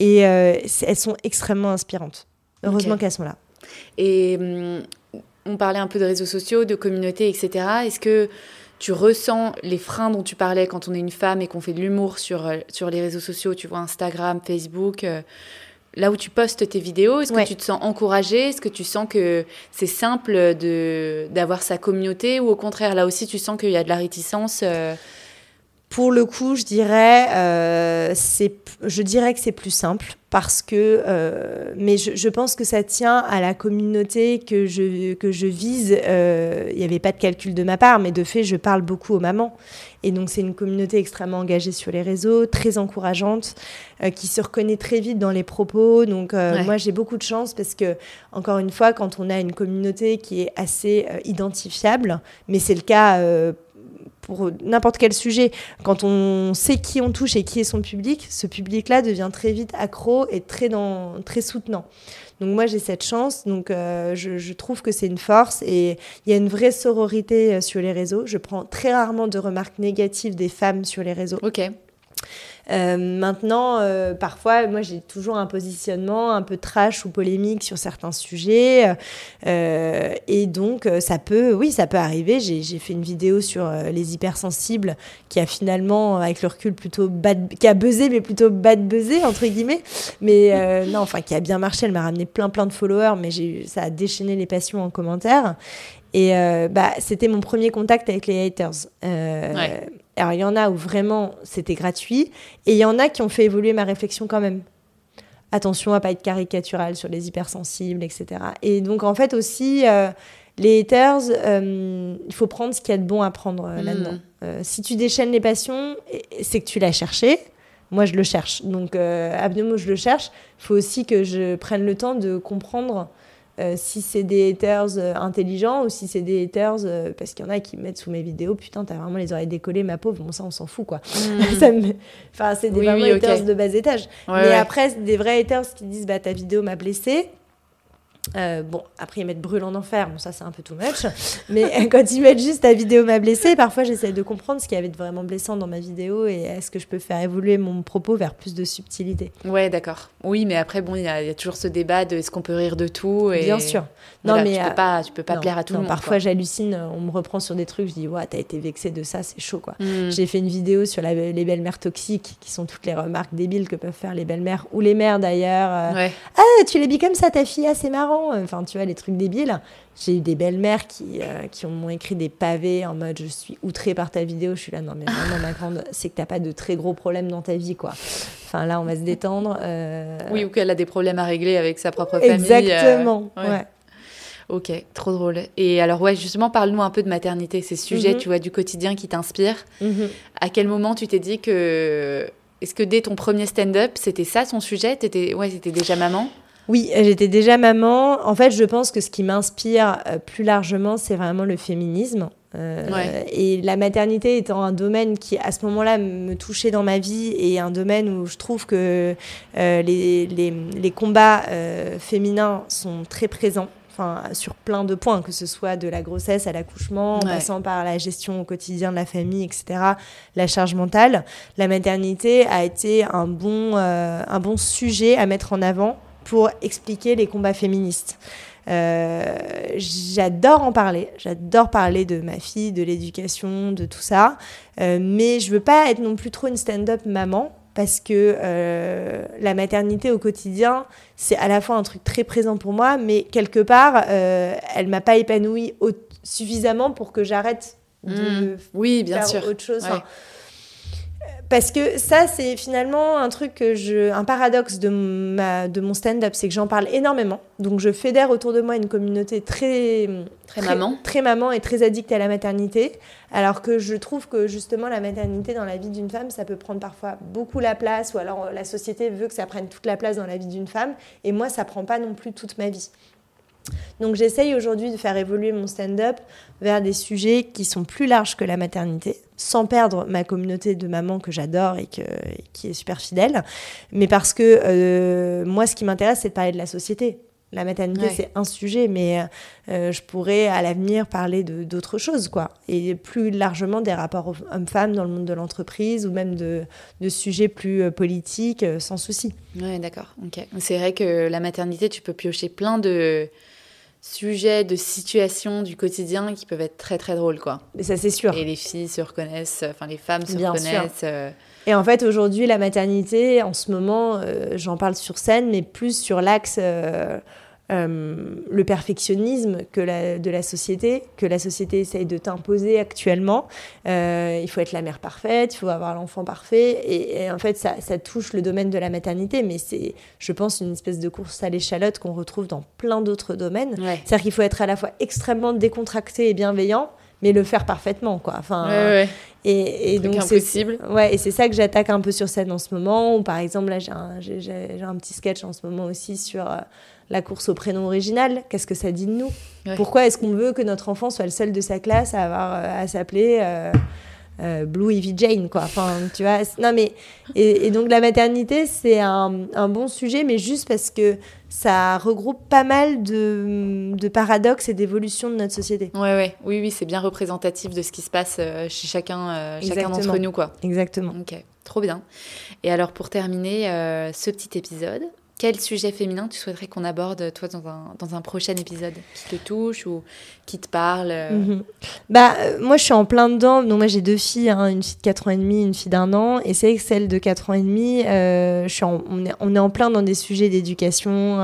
Et euh, elles sont extrêmement inspirantes. Heureusement qu'elles sont là. Et hum, on parlait un peu de réseaux sociaux, de communauté, etc. Est-ce que tu ressens les freins dont tu parlais quand on est une femme et qu'on fait de l'humour sur, euh, sur les réseaux sociaux, tu vois, Instagram, Facebook euh, Là où tu postes tes vidéos, est-ce que tu te sens encouragée? Est-ce que tu sens que c'est simple d'avoir sa communauté Ou au contraire, là aussi, tu sens qu'il y a de la réticence pour le coup, je dirais, euh, je dirais que c'est plus simple parce que, euh, mais je, je, pense que ça tient à la communauté que je, que je vise. Euh, il n'y avait pas de calcul de ma part, mais de fait, je parle beaucoup aux mamans. Et donc, c'est une communauté extrêmement engagée sur les réseaux, très encourageante, euh, qui se reconnaît très vite dans les propos. Donc, euh, moi, j'ai beaucoup de chance parce que, encore une fois, quand on a une communauté qui est assez euh, identifiable, mais c'est le cas pour n'importe quel sujet, quand on sait qui on touche et qui est son public, ce public-là devient très vite accro et très, très soutenant. Donc moi j'ai cette chance, donc euh, je, je, trouve que c'est une force et il y a une vraie sororité euh, sur les réseaux. Je prends très rarement de remarques négatives des femmes sur les réseaux. Ok. Euh, maintenant, euh, parfois, moi, j'ai toujours un positionnement un peu trash ou polémique sur certains sujets. Euh, et donc, ça peut, oui, ça peut arriver. J'ai fait une vidéo sur les hypersensibles qui a finalement, avec le recul, plutôt bad, qui a buzzé, mais plutôt bad buzzé, entre guillemets. Mais <laughs> non, enfin, qui a bien marché. Elle m'a ramené plein, plein de followers, mais ça a déchaîné les passions en commentaire. Et bah, c'était mon premier contact avec les haters. Ouais. Alors, il y en a où vraiment c'était gratuit, et il y en a qui ont fait évoluer ma réflexion quand même. Attention à pas être caricatural sur les hypersensibles, etc. Et donc, en fait, aussi, euh, les haters, euh, il faut prendre ce qu'il y a de bon à prendre euh, là-dedans. Hmm. si tu déchaînes les passions, c'est que tu l'as cherché. Moi, je le cherche. Donc, à je le cherche. Il faut aussi que je prenne le temps de comprendre euh, si c'est des haters euh, intelligents ou si c'est des haters euh, parce qu'il y en a qui mettent sous mes vidéos putain t'as vraiment les oreilles décollées ma pauvre bon ça on s'en fout quoi. <laughs> Mm. enfin c'est des vraiment haters de bas étage. Mais après des vrais haters qui disent bah ta vidéo m'a blessé euh, bon, après ils mettent brûle en enfer, bon ça c'est un peu too much, <laughs> mais <laughs> quand ils mettent juste ta vidéo m'a blessé, parfois j'essaie de comprendre ce qu'il y avait de vraiment blessant dans ma vidéo et est-ce que je peux faire évoluer mon propos vers plus de subtilité. Ouais, d'accord. Oui, mais après bon, il y, a toujours ce débat de est-ce qu'on peut rire de tout et... Bien sûr. Non mais tu peux pas, tu peux pas plaire à tout le monde. Parfois j'hallucine, on me reprend sur des trucs, je dis ouais t'as été vexé de ça, c'est chaud quoi. Hmm. J'ai fait une vidéo sur les belles-mères toxiques, qui sont toutes les remarques débiles que peuvent faire les belles-mères ou les mères d'ailleurs. Euh, ah tu l'as comme ça ta fille, ah, c'est marrant enfin tu vois, les trucs débiles. J'ai eu des belles-mères qui, euh, qui m'ont écrit des pavés en mode je suis outrée par ta vidéo. Je suis là, non mais vraiment ma grande, c'est que t'as pas de très gros problèmes dans ta vie quoi. Enfin là, on va se détendre. Euh. Oui, ou qu'elle a des problèmes à régler avec sa propre famille. Exactement, euh, ouais. Ok, trop drôle. Et alors, ouais, justement, parle-nous un peu de maternité, ces sujets, mhm. tu vois, du quotidien qui t'inspirent. Mhm. À quel moment tu t'es dit que. Est-ce que dès ton premier stand-up, c'était ça son sujet? Étais... Ouais, c'était déjà maman? Oui, j'étais déjà maman. En fait, je pense que ce qui m'inspire euh, plus largement, c'est vraiment le féminisme. Euh, et la maternité étant un domaine qui, à ce moment-là, me touchait dans ma vie et un domaine où je trouve que euh, les, les, les, combats féminins sont très présents. Enfin, sur plein de points, que ce soit de la grossesse à l'accouchement, en passant par la gestion au quotidien de la famille, etc., la charge mentale, la maternité a été un bon, un bon sujet à mettre en avant pour expliquer les combats féministes. Euh, j'adore en parler, j'adore parler de ma fille, de l'éducation, de tout ça, euh, mais je veux pas être non plus trop une stand-up maman parce que euh, la maternité au quotidien, c'est à la fois un truc très présent pour moi, mais quelque part, elle m'a pas épanouie suffisamment pour que j'arrête de mmh. oui, bien faire sûr. autre chose Parce que ça, c'est finalement un truc que je, un paradoxe de, ma, de mon stand-up, c'est que j'en parle énormément. Donc je fédère autour de moi une communauté très, très, maman, très maman et très addicte à la maternité. Alors que je trouve que justement la maternité dans la vie d'une femme, ça peut prendre parfois beaucoup la place, ou alors la société veut que ça prenne toute la place dans la vie d'une femme. Et moi, ça prend pas non plus toute ma vie. Donc j'essaye aujourd'hui de faire évoluer mon stand-up vers des sujets qui sont plus larges que la maternité, sans perdre ma communauté de mamans que j'adore et, qui est super fidèle, mais parce que euh, moi ce qui m'intéresse c'est de parler de la société. La maternité, c'est un sujet, mais euh, je pourrais à l'avenir parler d'autres choses, quoi. Et plus largement des rapports hommes-femmes dans le monde de l'entreprise ou même de, de sujets plus euh, politiques, sans souci. Ouais, d'accord. Ok. C'est vrai que la maternité, tu peux piocher plein de, sujets, de situations du quotidien qui peuvent être très très drôles quoi. Mais ça c'est sûr. Et les filles se reconnaissent, enfin les femmes se reconnaissent. Euh. Et en fait aujourd'hui la maternité, en ce moment, euh, j'en parle sur scène, mais plus sur l'axe euh, euh, le perfectionnisme que la, de la société, que la société essaye de t'imposer actuellement. Euh, il faut être la mère parfaite, il faut avoir l'enfant parfait. Et, en fait, ça, ça, touche le domaine de la maternité, mais c'est, je pense, une espèce de course à l'échalote qu'on retrouve dans plein d'autres domaines. C'est-à-dire qu'il faut être à la fois extrêmement décontracté et bienveillant, mais le faire parfaitement, quoi. Enfin, Et, et donc impossible. Ouais, et c'est ça que j'attaque un peu sur scène en ce moment. Ou par exemple, là, j'ai un, j'ai, un petit sketch en ce moment aussi sur euh, la course au prénom original. Qu'est-ce que ça dit de nous? Pourquoi est-ce qu'on veut que notre enfant soit le seul de sa classe à avoir euh, à s'appeler euh, euh, Blue Evie Jane, quoi? Enfin, tu vois. Non, mais et, donc la maternité, c'est un, un, bon sujet, mais juste parce que ça regroupe pas mal de, de paradoxes et d'évolutions de notre société. Ouais, ouais, oui, oui, c'est bien représentatif de ce qui se passe chez chacun, chacun d'entre nous, quoi. Exactement. Ok, trop bien. Et alors, pour terminer ce petit épisode, quel sujet féminin tu souhaiterais qu'on aborde, toi, dans un, dans un, prochain épisode qui te touche ou qui te parle euh mhm. Bah, euh, moi, je suis en plein dedans. Donc, moi, j'ai deux filles, hein, une fille de 4 ans et demi, une fille d'un an. Et c'est que celle de 4 ans et demi, euh, je suis on, est, on, est, en plein dans des sujets d'éducation.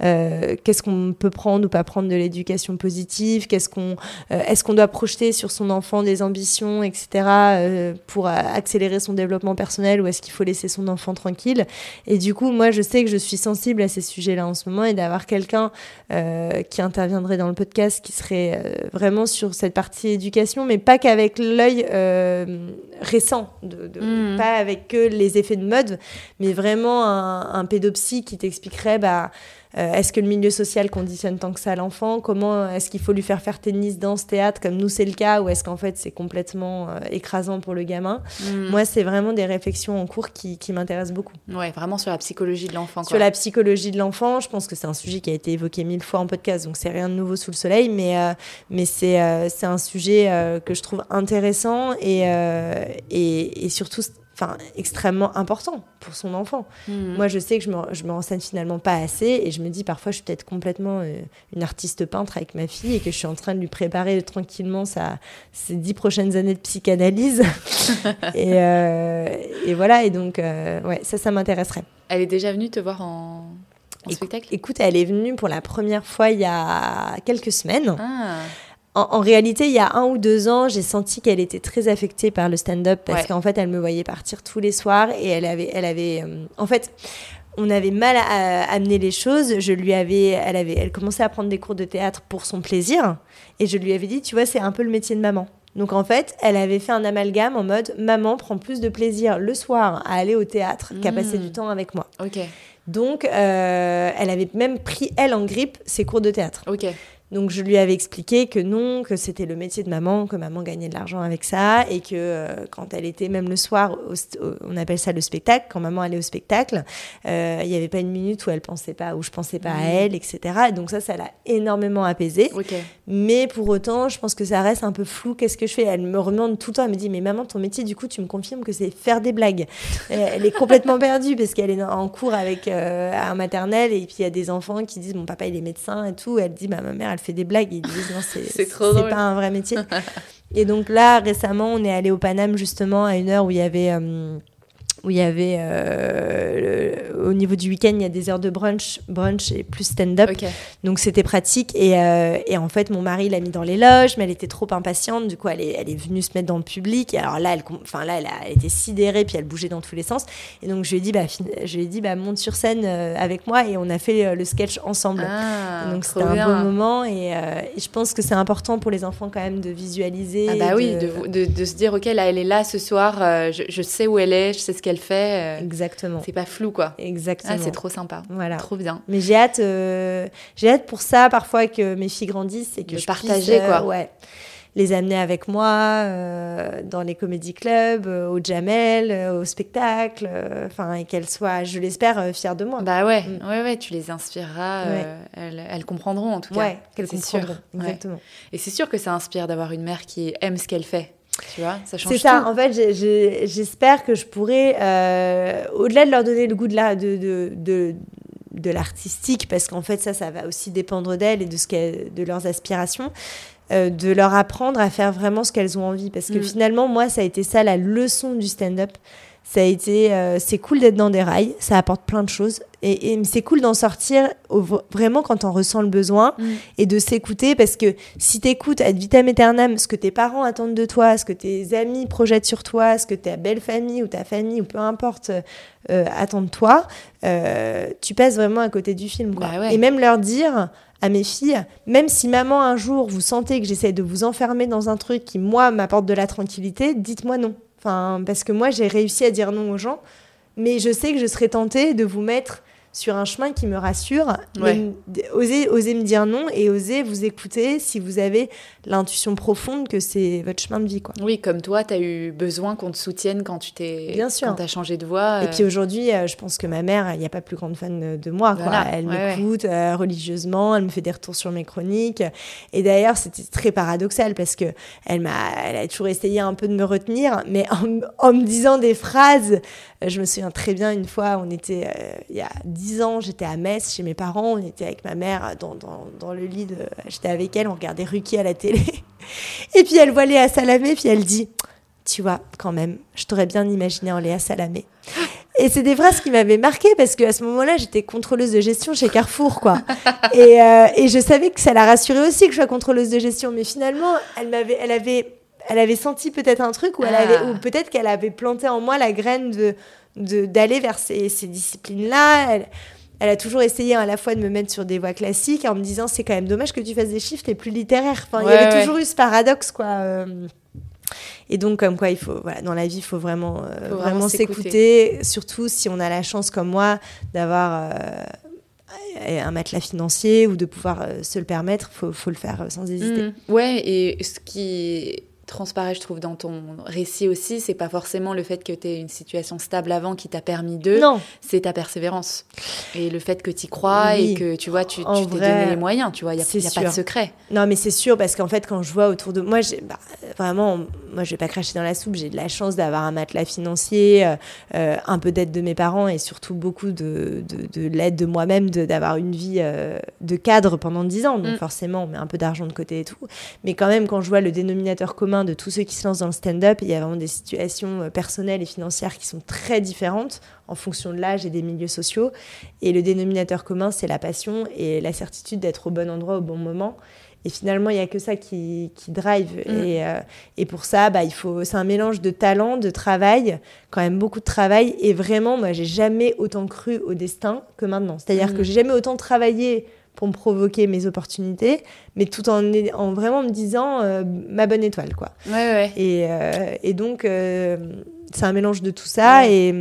Qu'est-ce qu'on peut prendre ou pas prendre de l'éducation positive Qu'est-ce qu'on, Est-ce qu'on doit projeter sur son enfant des ambitions, etc., pour accélérer son développement personnel ou est-ce qu'il faut laisser son enfant tranquille Et du coup, moi, je sais que je suis suis sensible à ces sujets-là en ce moment et d'avoir quelqu'un euh, qui interviendrait dans le podcast qui serait euh, vraiment sur cette partie éducation, mais pas qu'avec l'œil euh, récent, de, mmh. pas avec que les effets de mode, mais vraiment un, un pédopsie qui t'expliquerait bah, euh, est-ce que le milieu social conditionne tant que ça l'enfant? Comment est-ce qu'il faut lui faire faire tennis, danse, théâtre, comme nous c'est le cas, ou est-ce qu'en fait c'est complètement euh, écrasant pour le gamin? Mm. Moi, c'est vraiment des réflexions en cours qui, qui m'intéressent beaucoup. Ouais, vraiment sur la psychologie de l'enfant. Sur la psychologie de l'enfant, je pense que c'est un sujet qui a été évoqué mille fois en podcast, donc c'est rien de nouveau sous le soleil, mais, euh, mais c'est c'est un sujet que je trouve intéressant et, et, et surtout enfin extrêmement important pour son enfant. Hmm. Moi, je sais que je me, je me renseigne finalement pas assez et je me dis parfois je suis peut-être complètement euh, une artiste peintre avec ma fille et que je suis en train de lui préparer tranquillement sa, ses dix prochaines années de psychanalyse. <laughs> et, euh, et, voilà, et donc euh, ouais, ça, ça m'intéresserait. Elle est déjà venue te voir en, spectacle? Écoute, elle est venue pour la première fois il y a quelques semaines. Ah. En, réalité, il y a un ou deux ans, j'ai senti qu'elle était très affectée par le stand-up parce qu'en fait, elle me voyait partir tous les soirs et elle avait, elle avait, euh, en fait, on avait mal à, amener les choses. Je lui avais, elle avait, elle commençait à prendre des cours de théâtre pour son plaisir et je lui avais dit, tu vois, c'est un peu le métier de maman. Donc en fait, elle avait fait un amalgame en mode maman prend plus de plaisir le soir à aller au théâtre qu'à passer du mmh. temps avec moi. Ok. Donc euh, elle avait même pris elle en grippe ses cours de théâtre. Ok. Donc je lui avais expliqué que non, que c'était le métier de maman, que maman gagnait de l'argent avec ça, et que euh, quand elle était même le soir, on appelle ça le spectacle, quand maman allait au spectacle, euh, il n'y avait pas une minute où elle pensait pas, où je pensais pas à mmh. elle, etc. Et donc ça, ça l'a énormément apaisée. Mais pour autant, je pense que ça reste un peu flou. Qu'est-ce que je fais? Elle me demande tout le temps, elle me dit mais maman, ton métier, du coup, tu me confirmes que c'est faire des blagues. <laughs> elle est complètement perdue parce qu'elle est en cours avec euh, un maternel et puis il y a des enfants qui disent mon papa il est médecin et tout. Elle dit bah, ma mère fait des blagues. Ils disent non, c'est <laughs> pas un vrai métier. <laughs> et donc là, récemment, on est allé au Paname justement à une heure où il y avait. Euh, où il y avait euh, au niveau du week-end il y a des heures de brunch brunch et plus stand-up. Donc c'était pratique. Et, euh, et, en fait mon mari l'a mis dans les loges mais elle était trop impatiente. Du coup elle est, elle est venue se mettre dans le public. Et alors là elle enfin là elle a été sidérée puis elle bougeait dans tous les sens. Et donc je lui ai dit bah je lui ai dit bah monte sur scène euh, avec moi. Et on a fait le sketch ensemble. Ah, donc c'était un bon moment. Et, et, je pense que c'est important pour les enfants quand même de visualiser ah bah oui de, de, de, se dire ok là elle est là ce soir je, je sais où elle est je sais ce qu'elle fait. Euh, Exactement. C'est pas flou, quoi. Exactement. Ah, c'est trop sympa. Voilà. Trop bien. Mais j'ai hâte, euh, j'ai hâte pour ça, parfois, que mes filles grandissent et que je partager, quoi. Euh, ouais les amener avec moi dans les comédie clubs, au Jamel, au spectacle, enfin et qu'elles soient, je l'espère, fières de moi. Bah ouais, mm. ouais, ouais, tu les inspireras, elles, elles, comprendront en tout cas. Ouais, qu'elles comprendront. Sûr. Exactement. Et c'est sûr que ça inspire d'avoir une mère qui aime ce qu'elle fait. Tu vois, ça change C'est ça, en fait, j'espère que je pourrais, euh, au-delà de leur donner le goût de la, de, de, de, de l'artistique, parce qu'en fait, ça, ça va aussi dépendre d'elles et de, ce de leurs aspirations, euh, de leur apprendre à faire vraiment ce qu'elles ont envie. Parce que mm. finalement, moi, ça a été ça la leçon du stand-up. Ça a été, euh, c'est cool d'être dans des rails, ça apporte plein de choses. Et, et c'est cool d'en sortir vraiment quand on ressent le besoin mm. et de s'écouter parce que si t'écoutes ad vitam aeternam ce que tes parents attendent de toi, ce que tes amis projettent sur toi, ce que ta belle famille ou ta famille ou peu importe euh, attend de toi, euh, tu passes vraiment à côté du film. Quoi. Bah et même leur dire à mes filles, même si maman un jour vous sentez que j'essaie de vous enfermer dans un truc qui moi m'apporte de la tranquillité, dites-moi non. Enfin, parce que moi, j'ai réussi à dire non aux gens, mais je sais que je serais tentée de vous mettre sur un chemin qui me rassure. Osez, osez me dire non et osez vous écouter si vous avez l'intuition profonde que c'est votre chemin de vie. Quoi. Oui, comme toi, tu as eu besoin qu'on te soutienne quand tu t'es Bien sûr. quand as changé de voix. Et puis aujourd'hui, euh, je pense que ma mère, il n'y a pas plus grande fan de moi. Quoi. Elle m'écoute euh, religieusement, elle me fait des retours sur mes chroniques. Et d'ailleurs, c'était très paradoxal parce que elle, m'a, elle a toujours essayé un peu de me retenir, mais en, en me disant des phrases euh, je me souviens très bien une fois, on était euh, il y a dix ans, j'étais à Metz chez mes parents, on était avec ma mère dans, dans, dans le lit, de, j'étais avec elle, on regardait Ruki à la télé. <laughs> Et puis elle voit Léa Salamé, puis elle dit Tu vois, quand même, je t'aurais bien imaginé en Léa Salamé. Et c'est des phrases qui m'avaient marqué parce qu'à ce moment-là, j'étais contrôleuse de gestion chez Carrefour, quoi. <laughs> et, euh, et, je savais que ça la rassurait aussi que je sois contrôleuse de gestion. Mais finalement, elle m'avait, elle avait elle avait senti peut-être un truc ou, elle avait, ou ah. peut-être qu'elle avait planté en moi la graine de d'aller vers ces, ces disciplines-là. Elle, elle, a toujours essayé à la fois de me mettre sur des voies classiques en me disant c'est quand même dommage que tu fasses des chiffres, t'es plus littéraire. Enfin, il y avait toujours eu ce paradoxe, quoi. Euh. Et donc, comme quoi, il faut, voilà, dans la vie, il faut vraiment, euh, vraiment s'écouter, surtout si on a la chance, comme moi, d'avoir euh, un matelas financier ou de pouvoir se le permettre, il faut, faut, le faire sans hésiter. Mmh. Ouais, et ce qui transparaît, je trouve, dans ton récit aussi, c'est pas forcément le fait que tu aies une situation stable avant qui t'a permis de. Non. C'est ta persévérance. Et le fait que tu y crois et que tu vois, tu t'es donné les moyens, tu vois, il n'y a, pas de secret. Non, mais c'est sûr, parce qu'en fait, quand je vois autour de moi, bah, vraiment, moi, je vais pas cracher dans la soupe, j'ai de la chance d'avoir un matelas financier, euh, euh, un peu d'aide de mes parents et surtout beaucoup de, de, l'aide de moi-même, d'avoir une vie euh, de cadre pendant 10 ans. Donc, mm. forcément, on met un peu d'argent de côté et tout. Mais quand même, quand je vois le dénominateur commun de tous ceux qui se lancent dans le stand-up. Il y a vraiment des situations euh, personnelles et financières qui sont très différentes en fonction de l'âge et des milieux sociaux. Et le dénominateur commun, c'est la passion et la certitude d'être au bon endroit au bon moment. Et finalement, il n'y a que ça qui, qui drive. Mm. Et, euh, et, pour ça, bah, il faut, c'est un mélange de talent, de travail, quand même beaucoup de travail. Et vraiment, moi, j'ai jamais autant cru au destin que maintenant. C'est-à-dire mm. que j'ai jamais autant travaillé pour me provoquer mes opportunités, mais tout en, en vraiment me disant euh, ma bonne étoile, quoi. Ouais, ouais. Et, euh, et donc, euh, c'est un mélange de tout ça et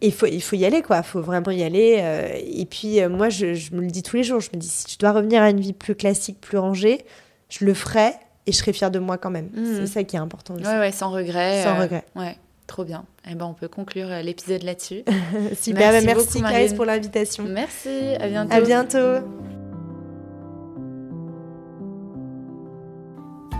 il faut, il faut y aller, quoi. Il faut vraiment y aller. et puis, moi, je, je, me le dis tous les jours. Je me dis, si je dois revenir à une vie plus classique, plus rangée, je le ferai et je serai fière de moi quand même. Mmh. C'est ça qui est important. Ouais, ouais, sans regret. Sans regret. Ouais. Trop bien. Eh ben, on peut conclure euh, l'épisode là-dessus. <laughs> Super, merci, merci Clarisse pour l'invitation. Merci, à bientôt. À bientôt.